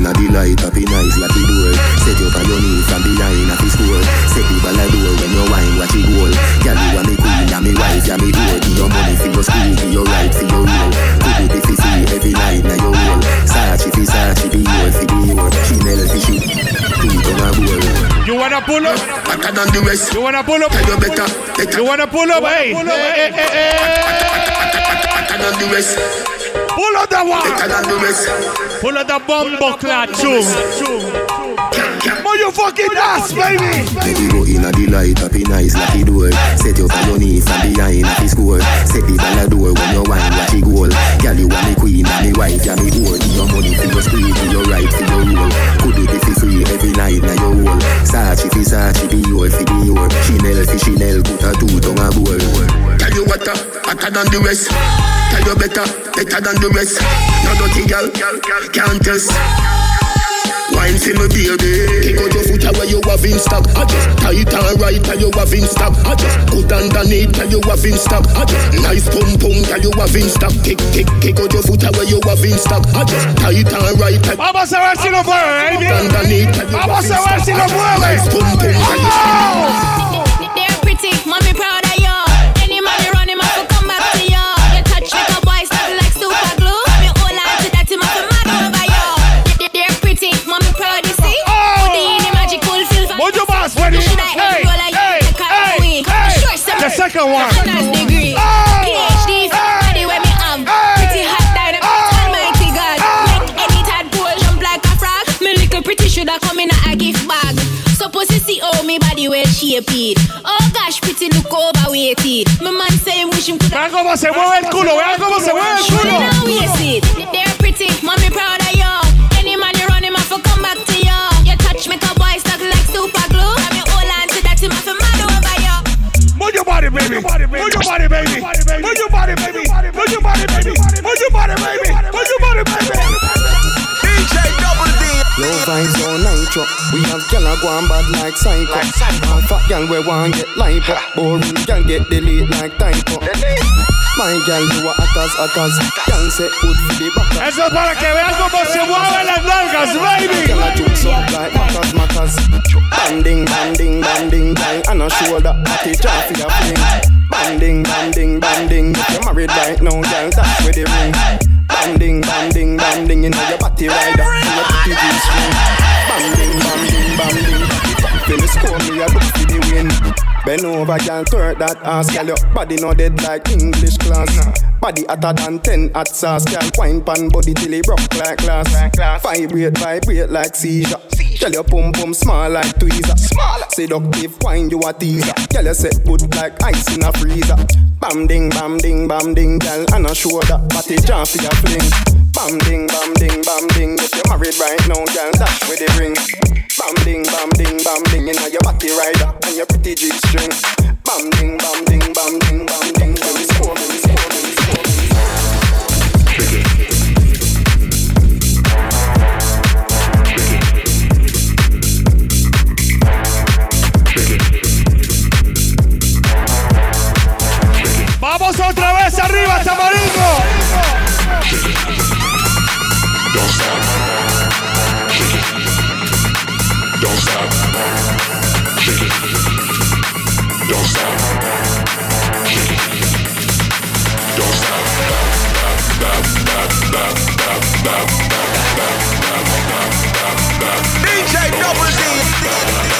Make we go in a delight, happy nice, lucky door. Set you on your knees and behind a fist score. Set the ball a door when you wine, watch it goal. Girl, you are me queen, and me wife, yeah me door. Give your money for your school, for your right, for your roll. Could be the free every night, now your roll. Sachi fi Sachi, be your, fi be your. Chanel fi she, do on a bowl. You wanna pull up? Better than the rest. You wanna pull up? Tell you better, better. You wanna pull up? Hey, hey, hey, hey, Better than the rest. Pull up the one. Better than the. Pull up the bumbo clad tune. More you fucking dance, baby. Make we go in a delight, happy nice, lucky door. Set you on your knees and behind a fist score. Set the ball a door when you wine, watch it goal. Girl, you are me queen and me wife, yeah me whore. Your money for your spree, for your right, for your roll. Could do the fi free every night, now your whole. Sachi fi Sachi, be your, fi be your. Chanel fi Chanel, put a two tongue a bowl. Tell you what, uh, better than the rest. Tell you better, better than the rest. No dirty gal, can't test. Wine for me baby. Kick out your foot where you have in stock I just tight and right and you have in stock I just good underneath and you have in stock I just nice pum pum and you have in stock Kick, kick, kick out your foot where you have in stock I just tight and right and Vamos a ver si lo mueve, baby. underneath and you have in a ver stock lo mueve. Nice pum pum and you They're The second one. Master's degree. PhD, body where me am. Pretty hot dynamic, almighty God. Make any tadpole jump like a frog. Me little pretty shoulda come in a gift bag. So pussy see how me body well shaped. Oh gosh, pretty look overweighted. My man say wish him coulda. Vean cómo se mueve el culo, vean cómo se mueve el culo. Now we see it. They're pretty, mommy proud of you. body, baby. Move your body, baby. Move your body, baby. Move your body, baby. Move your body, baby. Move your body, baby. DJ Double D. Low vibes all nitro. We have gyal a go bad like psycho. Like psycho. Fat gyal we want get life lipo. Boring gyal get delete like typo. My girl, you are atas, atas. Can say good for the back. Eso es para que vean cómo se mueven las nalgas, baby. Girl, I took some like matters, matters. Banding, banding, banding, bang. And a shoulder, at it, off your fling. Banding, banding, banding. If you're married right now, girl, that's where the ring. Banding, banding, banding. You know your body rider, your body G-string. Banding. Feel the score, me a look for the win. Bend over, girl, turn that ass, girl. Your body no dead like English class. Body hotter than ten hot sauce, girl. Wine pan body till it broke like glass. Vibrate, vibrate like seizure. Girl, your pum pum small like tweezer. Small. Seductive wine, you a teaser. Girl, your set good like ice in a freezer. Bam ding, bam ding, bam ding, girl, and I show that body jam for your fling. Bam ding, bam ding, bam ding. If you're married right now, girl, that's where they ring. Bam ding, bam ding, bam ding. You know your body rider and your pretty G string. Bam ding, bam ding, bam ding, bam ding. cabeza arriba, chamaringo. Don't stop. Don't stop. Don't stop. Don't stop. DJ Double D.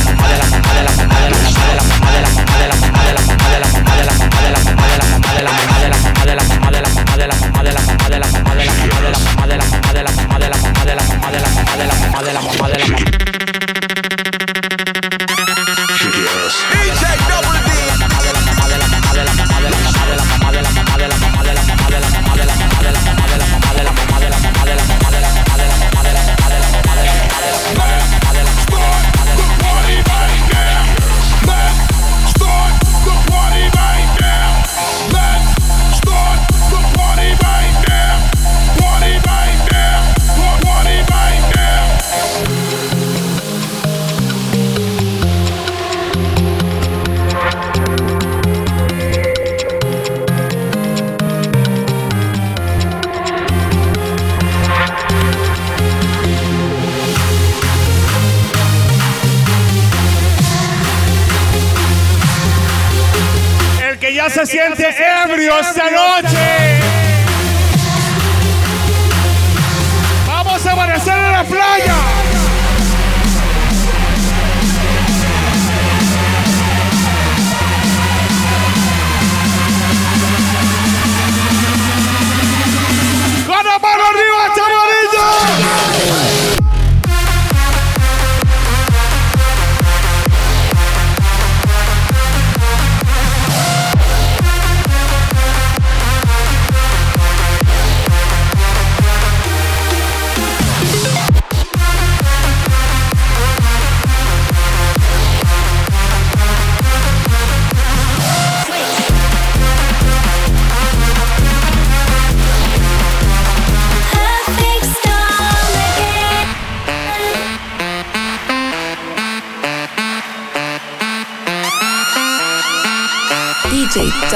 ebrio esta noche.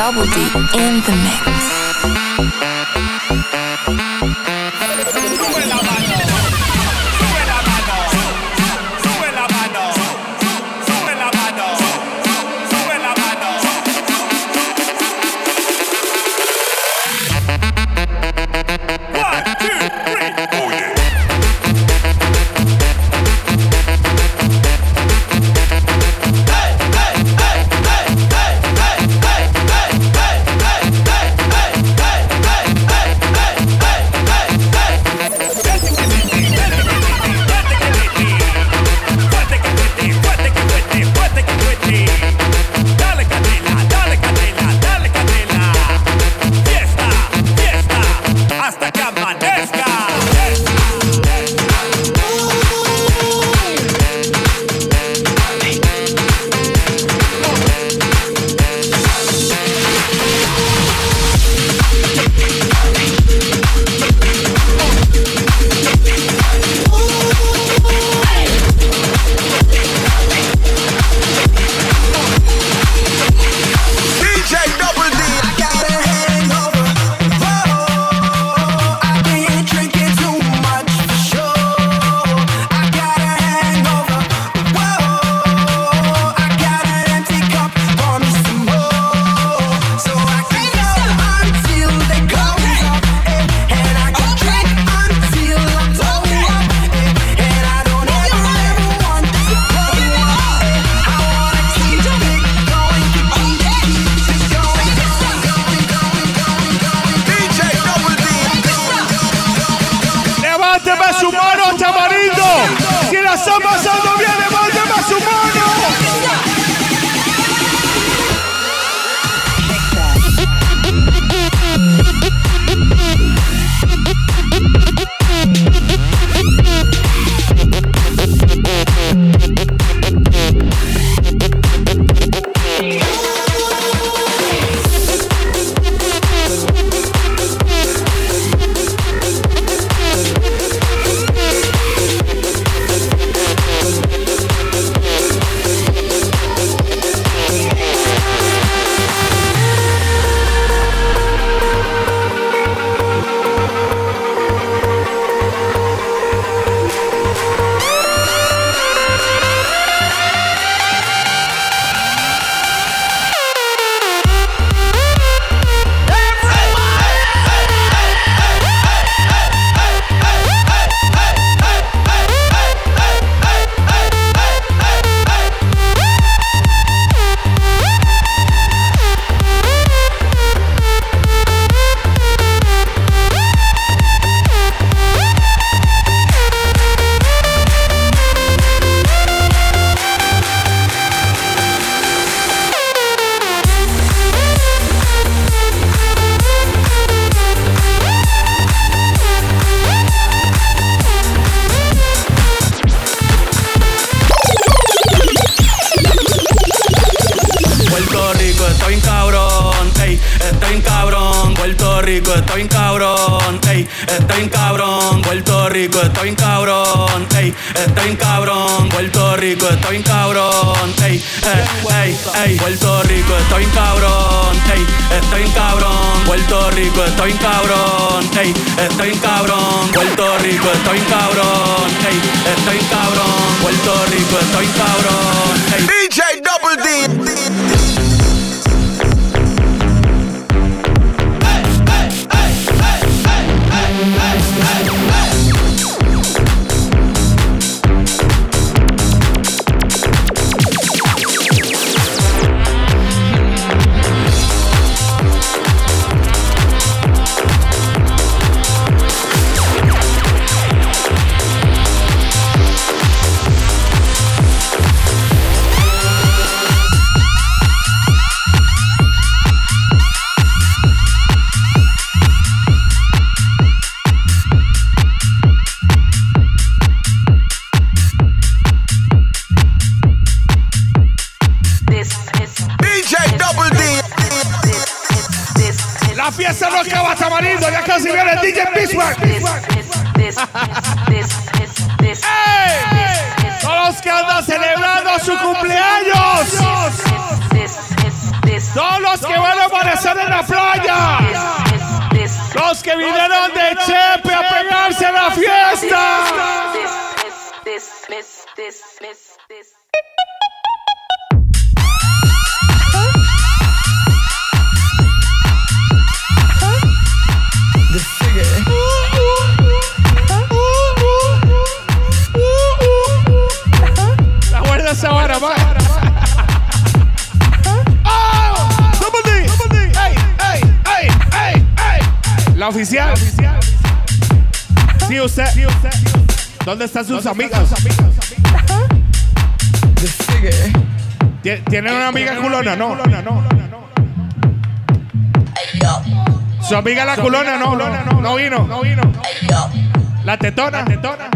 Double D in the mix. Que van a aparecer en la playa. Los que vinieron de Chepe a pegarse a la fiesta. La oficial. Sí, usted. ¿Dónde están sus amigas? Tie- ¿Tienen una amiga culona? No. Su amiga la culona no, no, no vino, no vino. La tetona, tetona.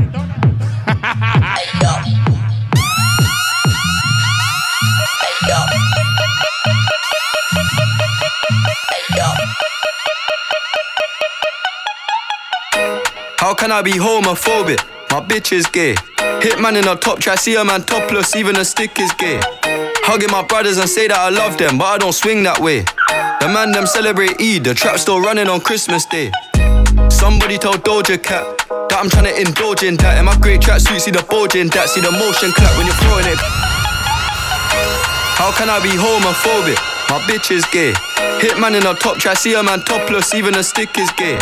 How can I be homophobic? My bitch is gay. Hitman in a top try, see a man topless, even a stick is gay. Hugging my brothers and say that I love them, but I don't swing that way. The man them celebrate Eid, the trap still running on Christmas Day. Somebody told Doja Cat that I'm trying to indulge in that. In my great tracksuit, see the bulge in that, see the motion clap when you're throwing it. How can I be homophobic? My bitch is gay. Hitman in a top try, see a man topless, even a stick is gay.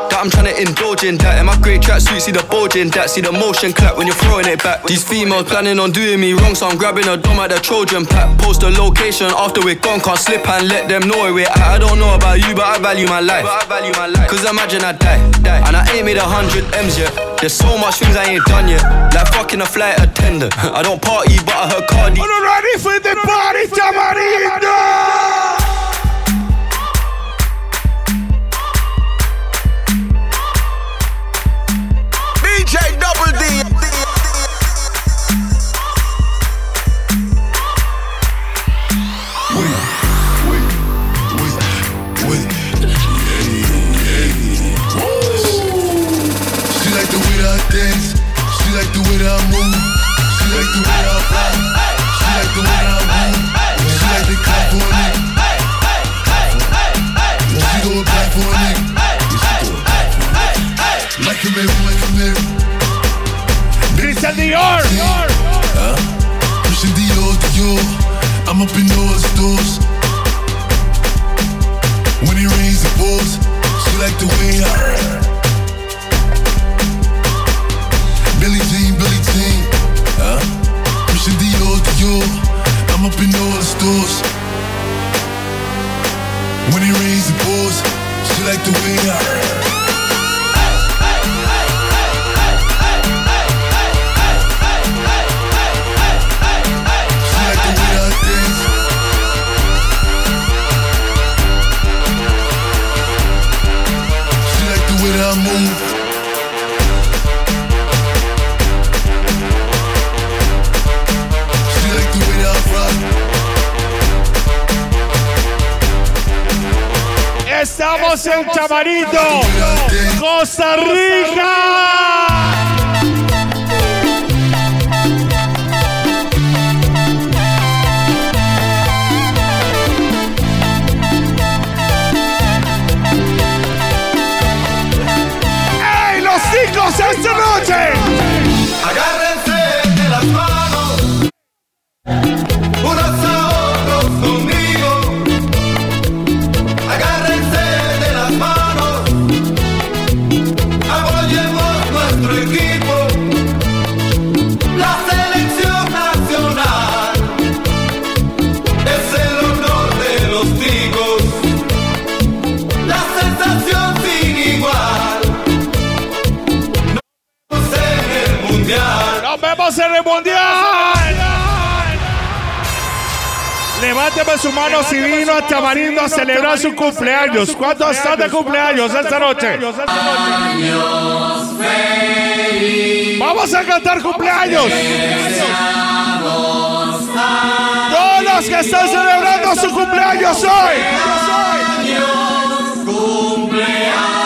I'm trying to indulge in that. In my great tracksuit, see the bulging that, see the motion clap when you're throwing it back. These females planning on doing me wrong, so I'm grabbing a dome at the Trojan pack. Post the location after we're gone, can't slip and let them know where we're at. I don't know about you, but I value my life. Cause imagine I die, die, and I ain't made a hundred M's yet. There's so much things I ain't done yet, like fucking a flight attendant. *laughs* I don't party, but I heard Cardi. Uno ready for the party, Tamarindo! Dior. Huh? Christian Dior, Dior. I'm up in all stores. When it rains, it pours. She like the way I. Billy Jean, Billy Jean. Huh? Christian Dior, Dior. I'm up in the stores. When it rains, it pours. She like the way I. Estamos en Tamarito, Costa Rica. ¡Ey, los chicos esta noche! Agárrense de las manos, vemos en el mundial! Levánteme su mano si vino a Tamarindo a celebrar su cumpleaños. ¿Cuántos están de cumpleaños esta noche? Vamos a cantar cumpleaños. Todos los que están celebrando su cumpleaños hoy. Cumpleaños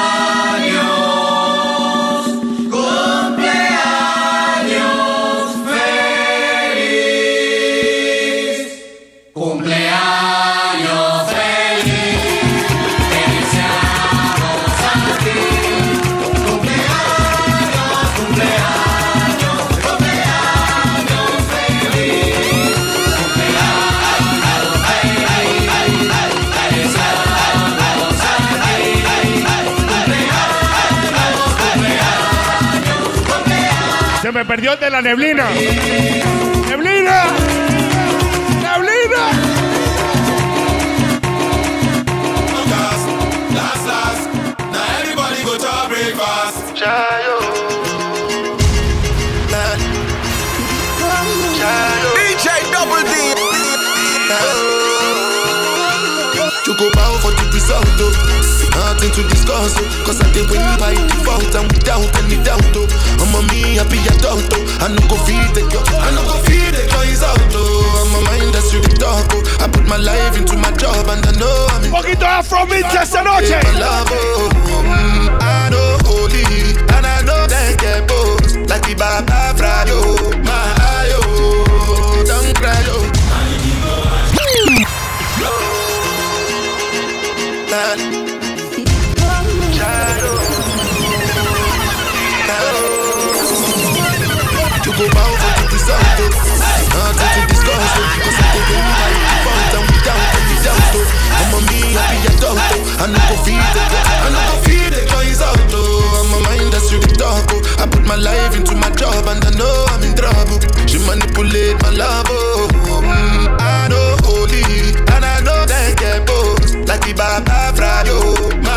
me perdió el de la neblina. ¡Neblina! ¡Neblina! Last, last, now everybody go to breakfast. Result, oh. Nothing to discuss, oh. Cause I did win by default and without any doubt, oh. I'm a me happy adult, oh. I no go feed the girl, I no go feed the guys out, oh. I'm a mind that's really dark, oh. I put my life into my job and I know I'm in. Poquito afro esta noche. My love, oh. Mm, I know holy and I know they get both. Like the Baba Frayo, I no go feed girl, I no go feed the guys out, oh. I'm a mind that's really dark, oh. I put my life into my job and I know I'm in trouble. She manipulate my love, oh. Mm, I know holy and I know they get both. Like the Baba Frayo, my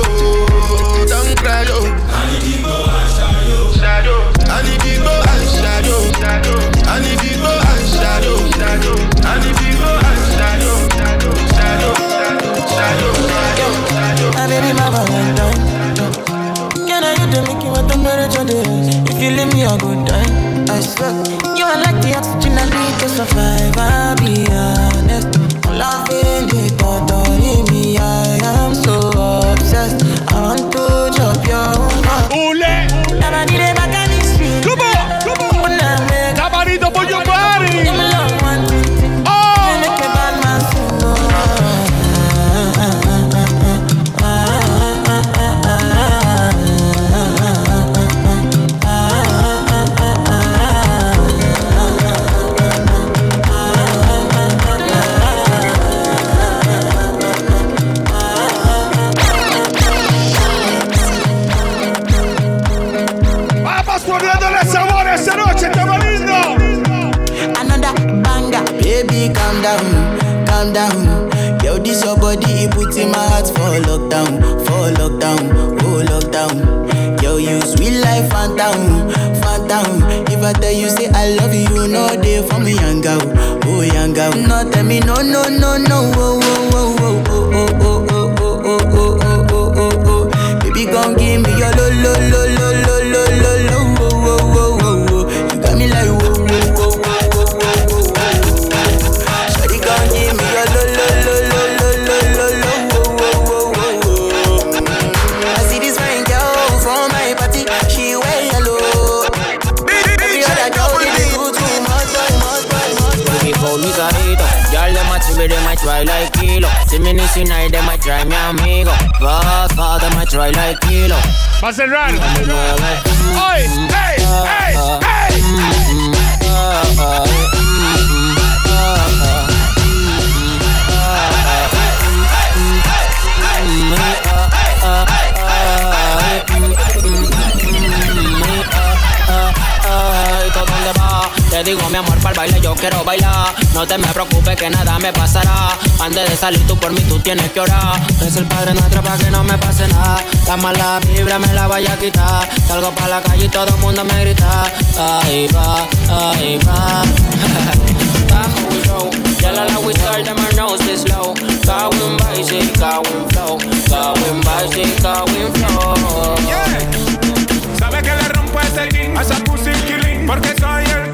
oh. Don't cry, oh. I need to go and shadow. I need to go and shadow. I need to go and shadow, shadow. I need to go and shadow, leave me a good time, I swear. You are like the oxygen I need to survive. I'll be honest. I'm Loving it, No, tell me no, no, no, no, oh, oh. See me missing night, they might try mi amigo. Fast, they might try like kilo. Va a cerrar. ¡Ay! ¡Ey! ¡Ey! ¡Ey! Te digo mi amor para el baile yo quiero bailar. No te me preocupes que nada me pasará. Antes de salir tú por mí tú tienes que orar. Es el padre nuestro para que no me pase nada. La mala vibra me la vaya a quitar. Salgo para la calle y todo el mundo me grita. Ahí va, ahí va. *laughs* Bajo Ya la la we start them our nose is low. Going sí, going flow. Going sí, going flow. Sabe que le rompo ese king a esa pussy killing Porque soy el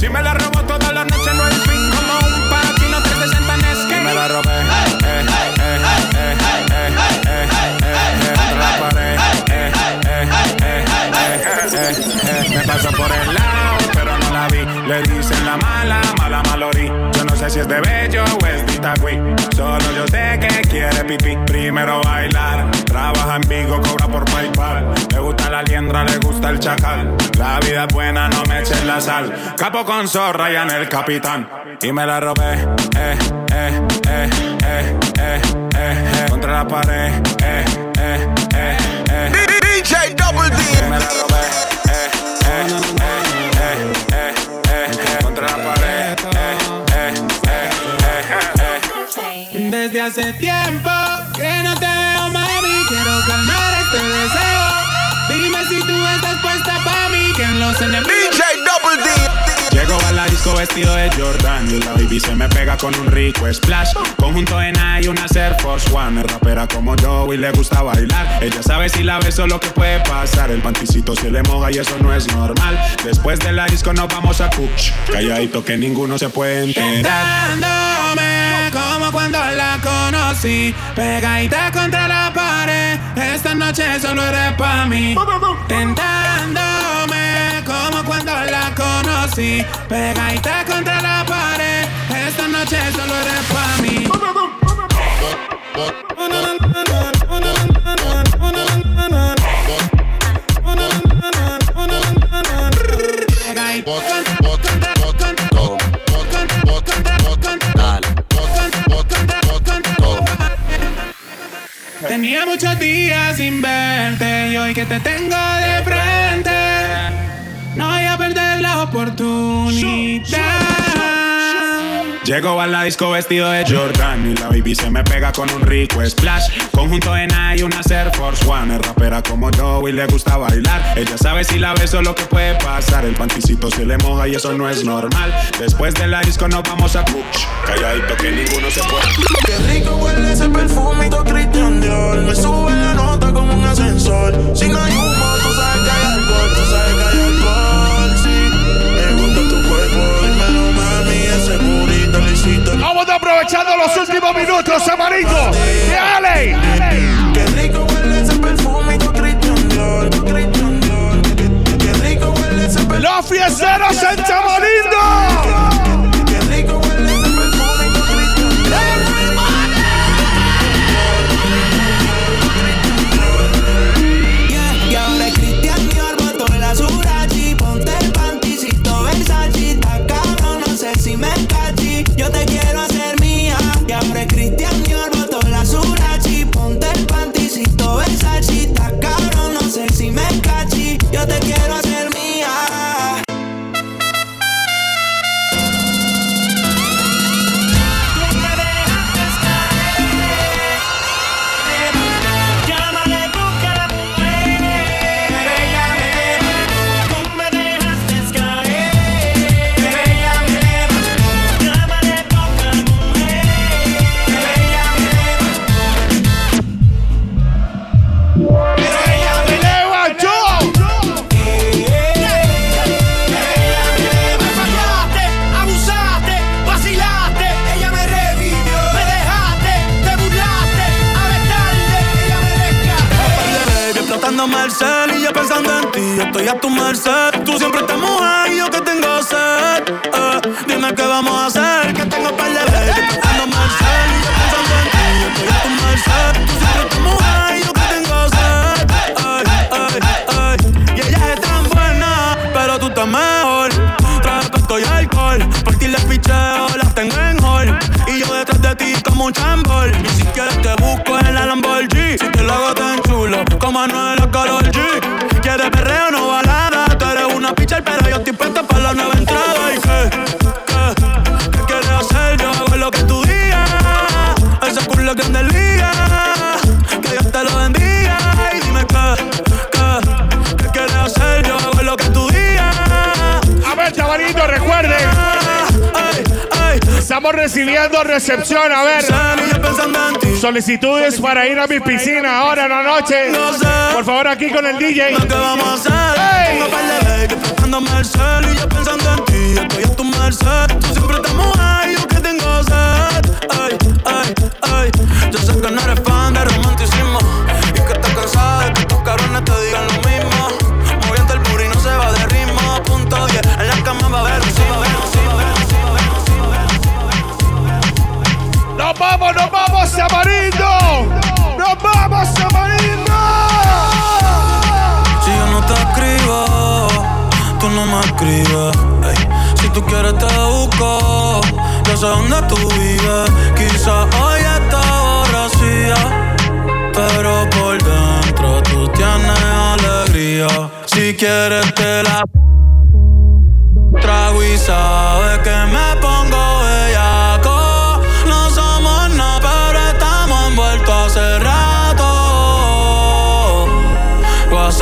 si me la robo toda la noche no hay fin Como un palatino 360 en skate Si me la robé Eh, la pared Me pasó por el lado pero no la vi Le dicen la mala, mala malori sé si es de bello o es de Itagüí Solo yo sé que quiere pipí. Primero bailar Trabaja en Vigo, cobra por Paypal. Le gusta la liendra, le gusta el chacal. La vida es buena, no me eches la sal. Capo con zorra y en el capitán. Y me la robé, eh, eh, eh, eh, eh, eh, eh. Contra la pared, eh, eh, eh, eh DJ Double D. Me la robé, Desde hace tiempo que no te veo, mami. Quiero calmar este deseo. Dime si tú estás puesta para mí. Que en los enemigos. DJ Double D. Llego a la disco vestido de Jordan y la baby se me pega con un rico splash. Conjunto en y una Air Force One. Es rapera como yo y le gusta bailar. Ella sabe si la beso lo que puede pasar. El panticito se le moja y eso no es normal. Después de la disco nos vamos a Cook. Calladito que ninguno se puede enterar. Dándome como cuando la conocí. Pegadita contra la pared. Esta noche solo eres pa' mí. Tentándome como cuando la conocí. Pegadita contra la pared. Esta noche solo eres pa' mí. Tenía muchos días sin verte y hoy que te tengo de frente, no voy a perder la oportunidad. Llego a la disco vestido de Jordan y la baby se me pega con un rico splash. Conjunto en y una Air Force One. Es rapera como yo y le gusta bailar. Ella sabe si la beso lo que puede pasar. El panticito se le moja y eso no es normal. Después de la disco nos vamos a Cook. Calladito que ninguno se puede. Qué rico huele ese perfumito Christian Dior Me sube la nota como un ascensor Si no hay humo, tú sabes que hay alcohol Tú sabes que hay Vamos aprovechando los últimos minutos, Samarito. ¡Dale! Qué rico huele ese perfumito Christian Dior Christian Dior Qué- Qué rico huele ese perfumito Los fiesteros en Tamarindo. a tu merced. Tú siempre estás mojada y yo que tengo sed. Eh, dime qué vamos a hacer, que tengo par de veces. Yo pensando en y yo pensando estoy a tu merced. Tú siempre estás mojada y yo que tengo sed. Y ella es tan buena, pero tú estás mejor. Trae pesto y alcohol. Por ti les las tengo en hall. Y yo detrás de ti como un chambol. Y si quieres te busco en la Lamborghini. Si te lo hago tan chulo, como Anuel o Karol G. Estamos recibiendo recepción, a ver. Solicitudes para ir a mi piscina ahora en la noche. Por favor, aquí con el DJ. Par de leyes vamos, nos vamos, Tamarindo! ¡Nos vamos, Tamarindo! Si yo no te escribo, tú no me escribes. Si tú quieres te busco, yo sé dónde tú vives. Quizá hoy está borracía, pero por dentro tú tienes alegría. Si quieres te la trago y sabes que me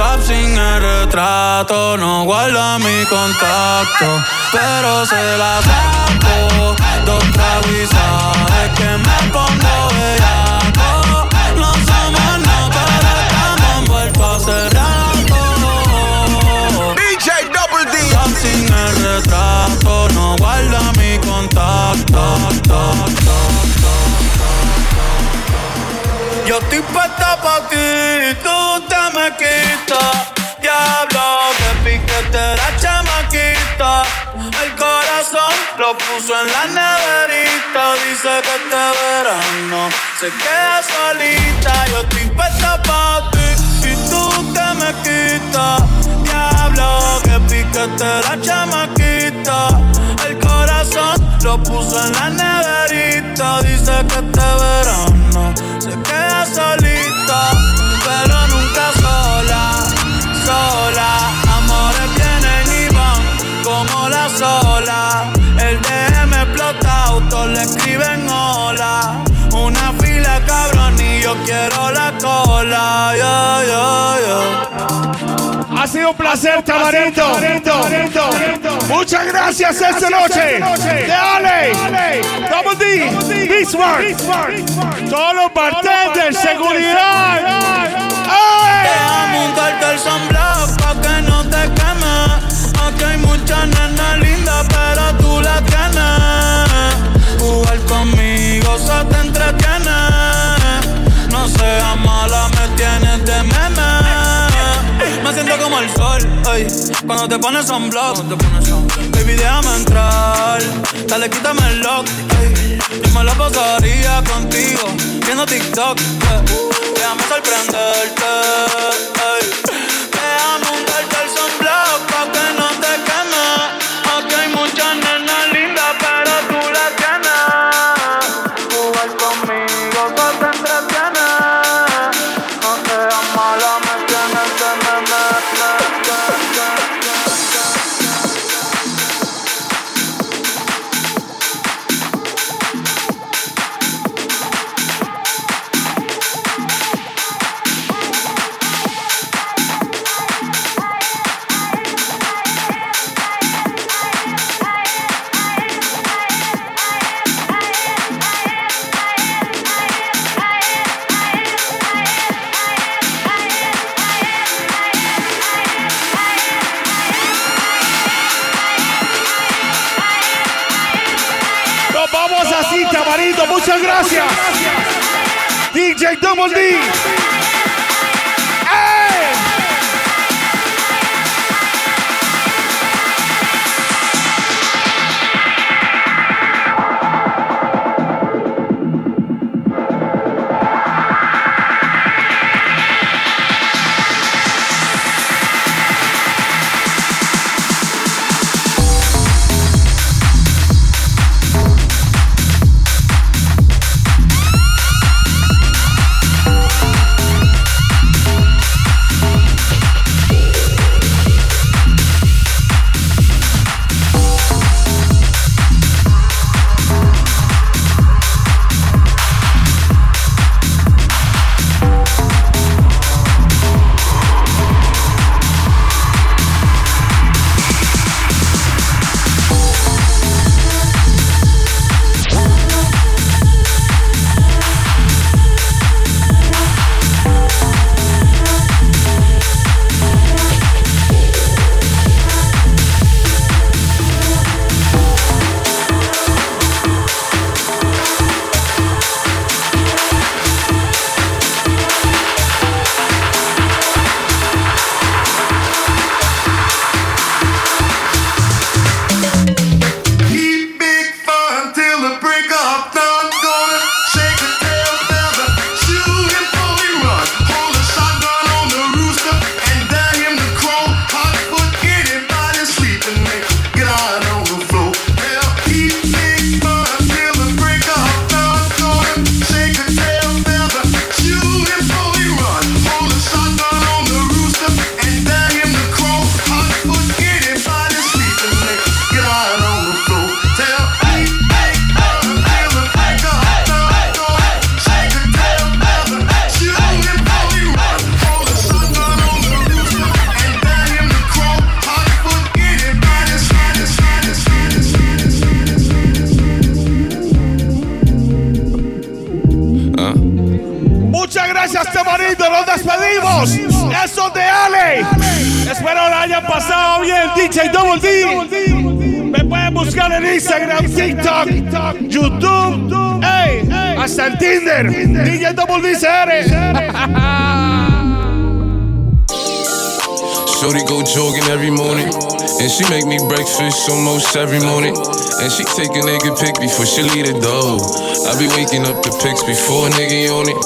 WhatsApp sin el retrato, no guarda mi contacto, pero se la saco. Dos tragos que me pongo bellaco. No somos nada, pero estamos envueltos hace rato. DJ Double D. WhatsApp sin el retrato, no guarda mi contacto. Yo estoy puesta pa' ti, tú te me quitas. Diablo, que piquete la chamaquita. El corazón lo puso en la neverita. Dice que este verano se queda solita. Yo estoy puesta pa' ti y tú te me quitas. Diablo, que piquete la chamaquita. El corazón lo puso en la neverita. Dice que este verano go. Ha sido un placer, Tamarito. Muchas gracias esta noche. Dale. Double D. Bismarck. Todos los bartenders, seguridad. Deja montarte el sunblock pa' que no te quemes. Aquí hay muchas nenas lindas, pero tú cuando te pones sunblock. Baby, déjame entrar, dale, quítame el lock, ey. Yo me la pasaría contigo, viendo TikTok. Déjame sorprenderte. DJ Double D. almost every morning. And she take a nigga pic before she leave the door. I be waking up the pics before a nigga on it.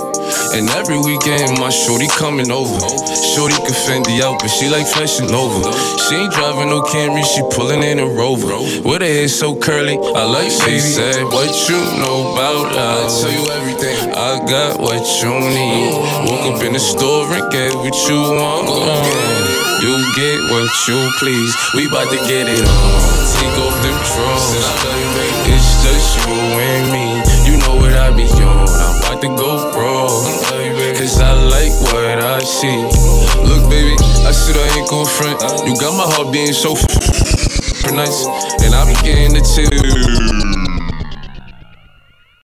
And every weekend my shorty coming over. Shorty can Fendi out, but she like fashion over. She ain't driving no Camry, she pulling in a Rover. With her hair so curly, I like she said, What you know about us? I tell you everything. I got what you need. Woke up in the store and get what you want. You get what you please. We bout to get it on. Take off them drawers. It's just you and me. You know what I be on. I'm about to go wrong. Cause I like what I see. Look, baby, I said I ain't gon' front. You got my heart being so f- nice. And I be getting the tip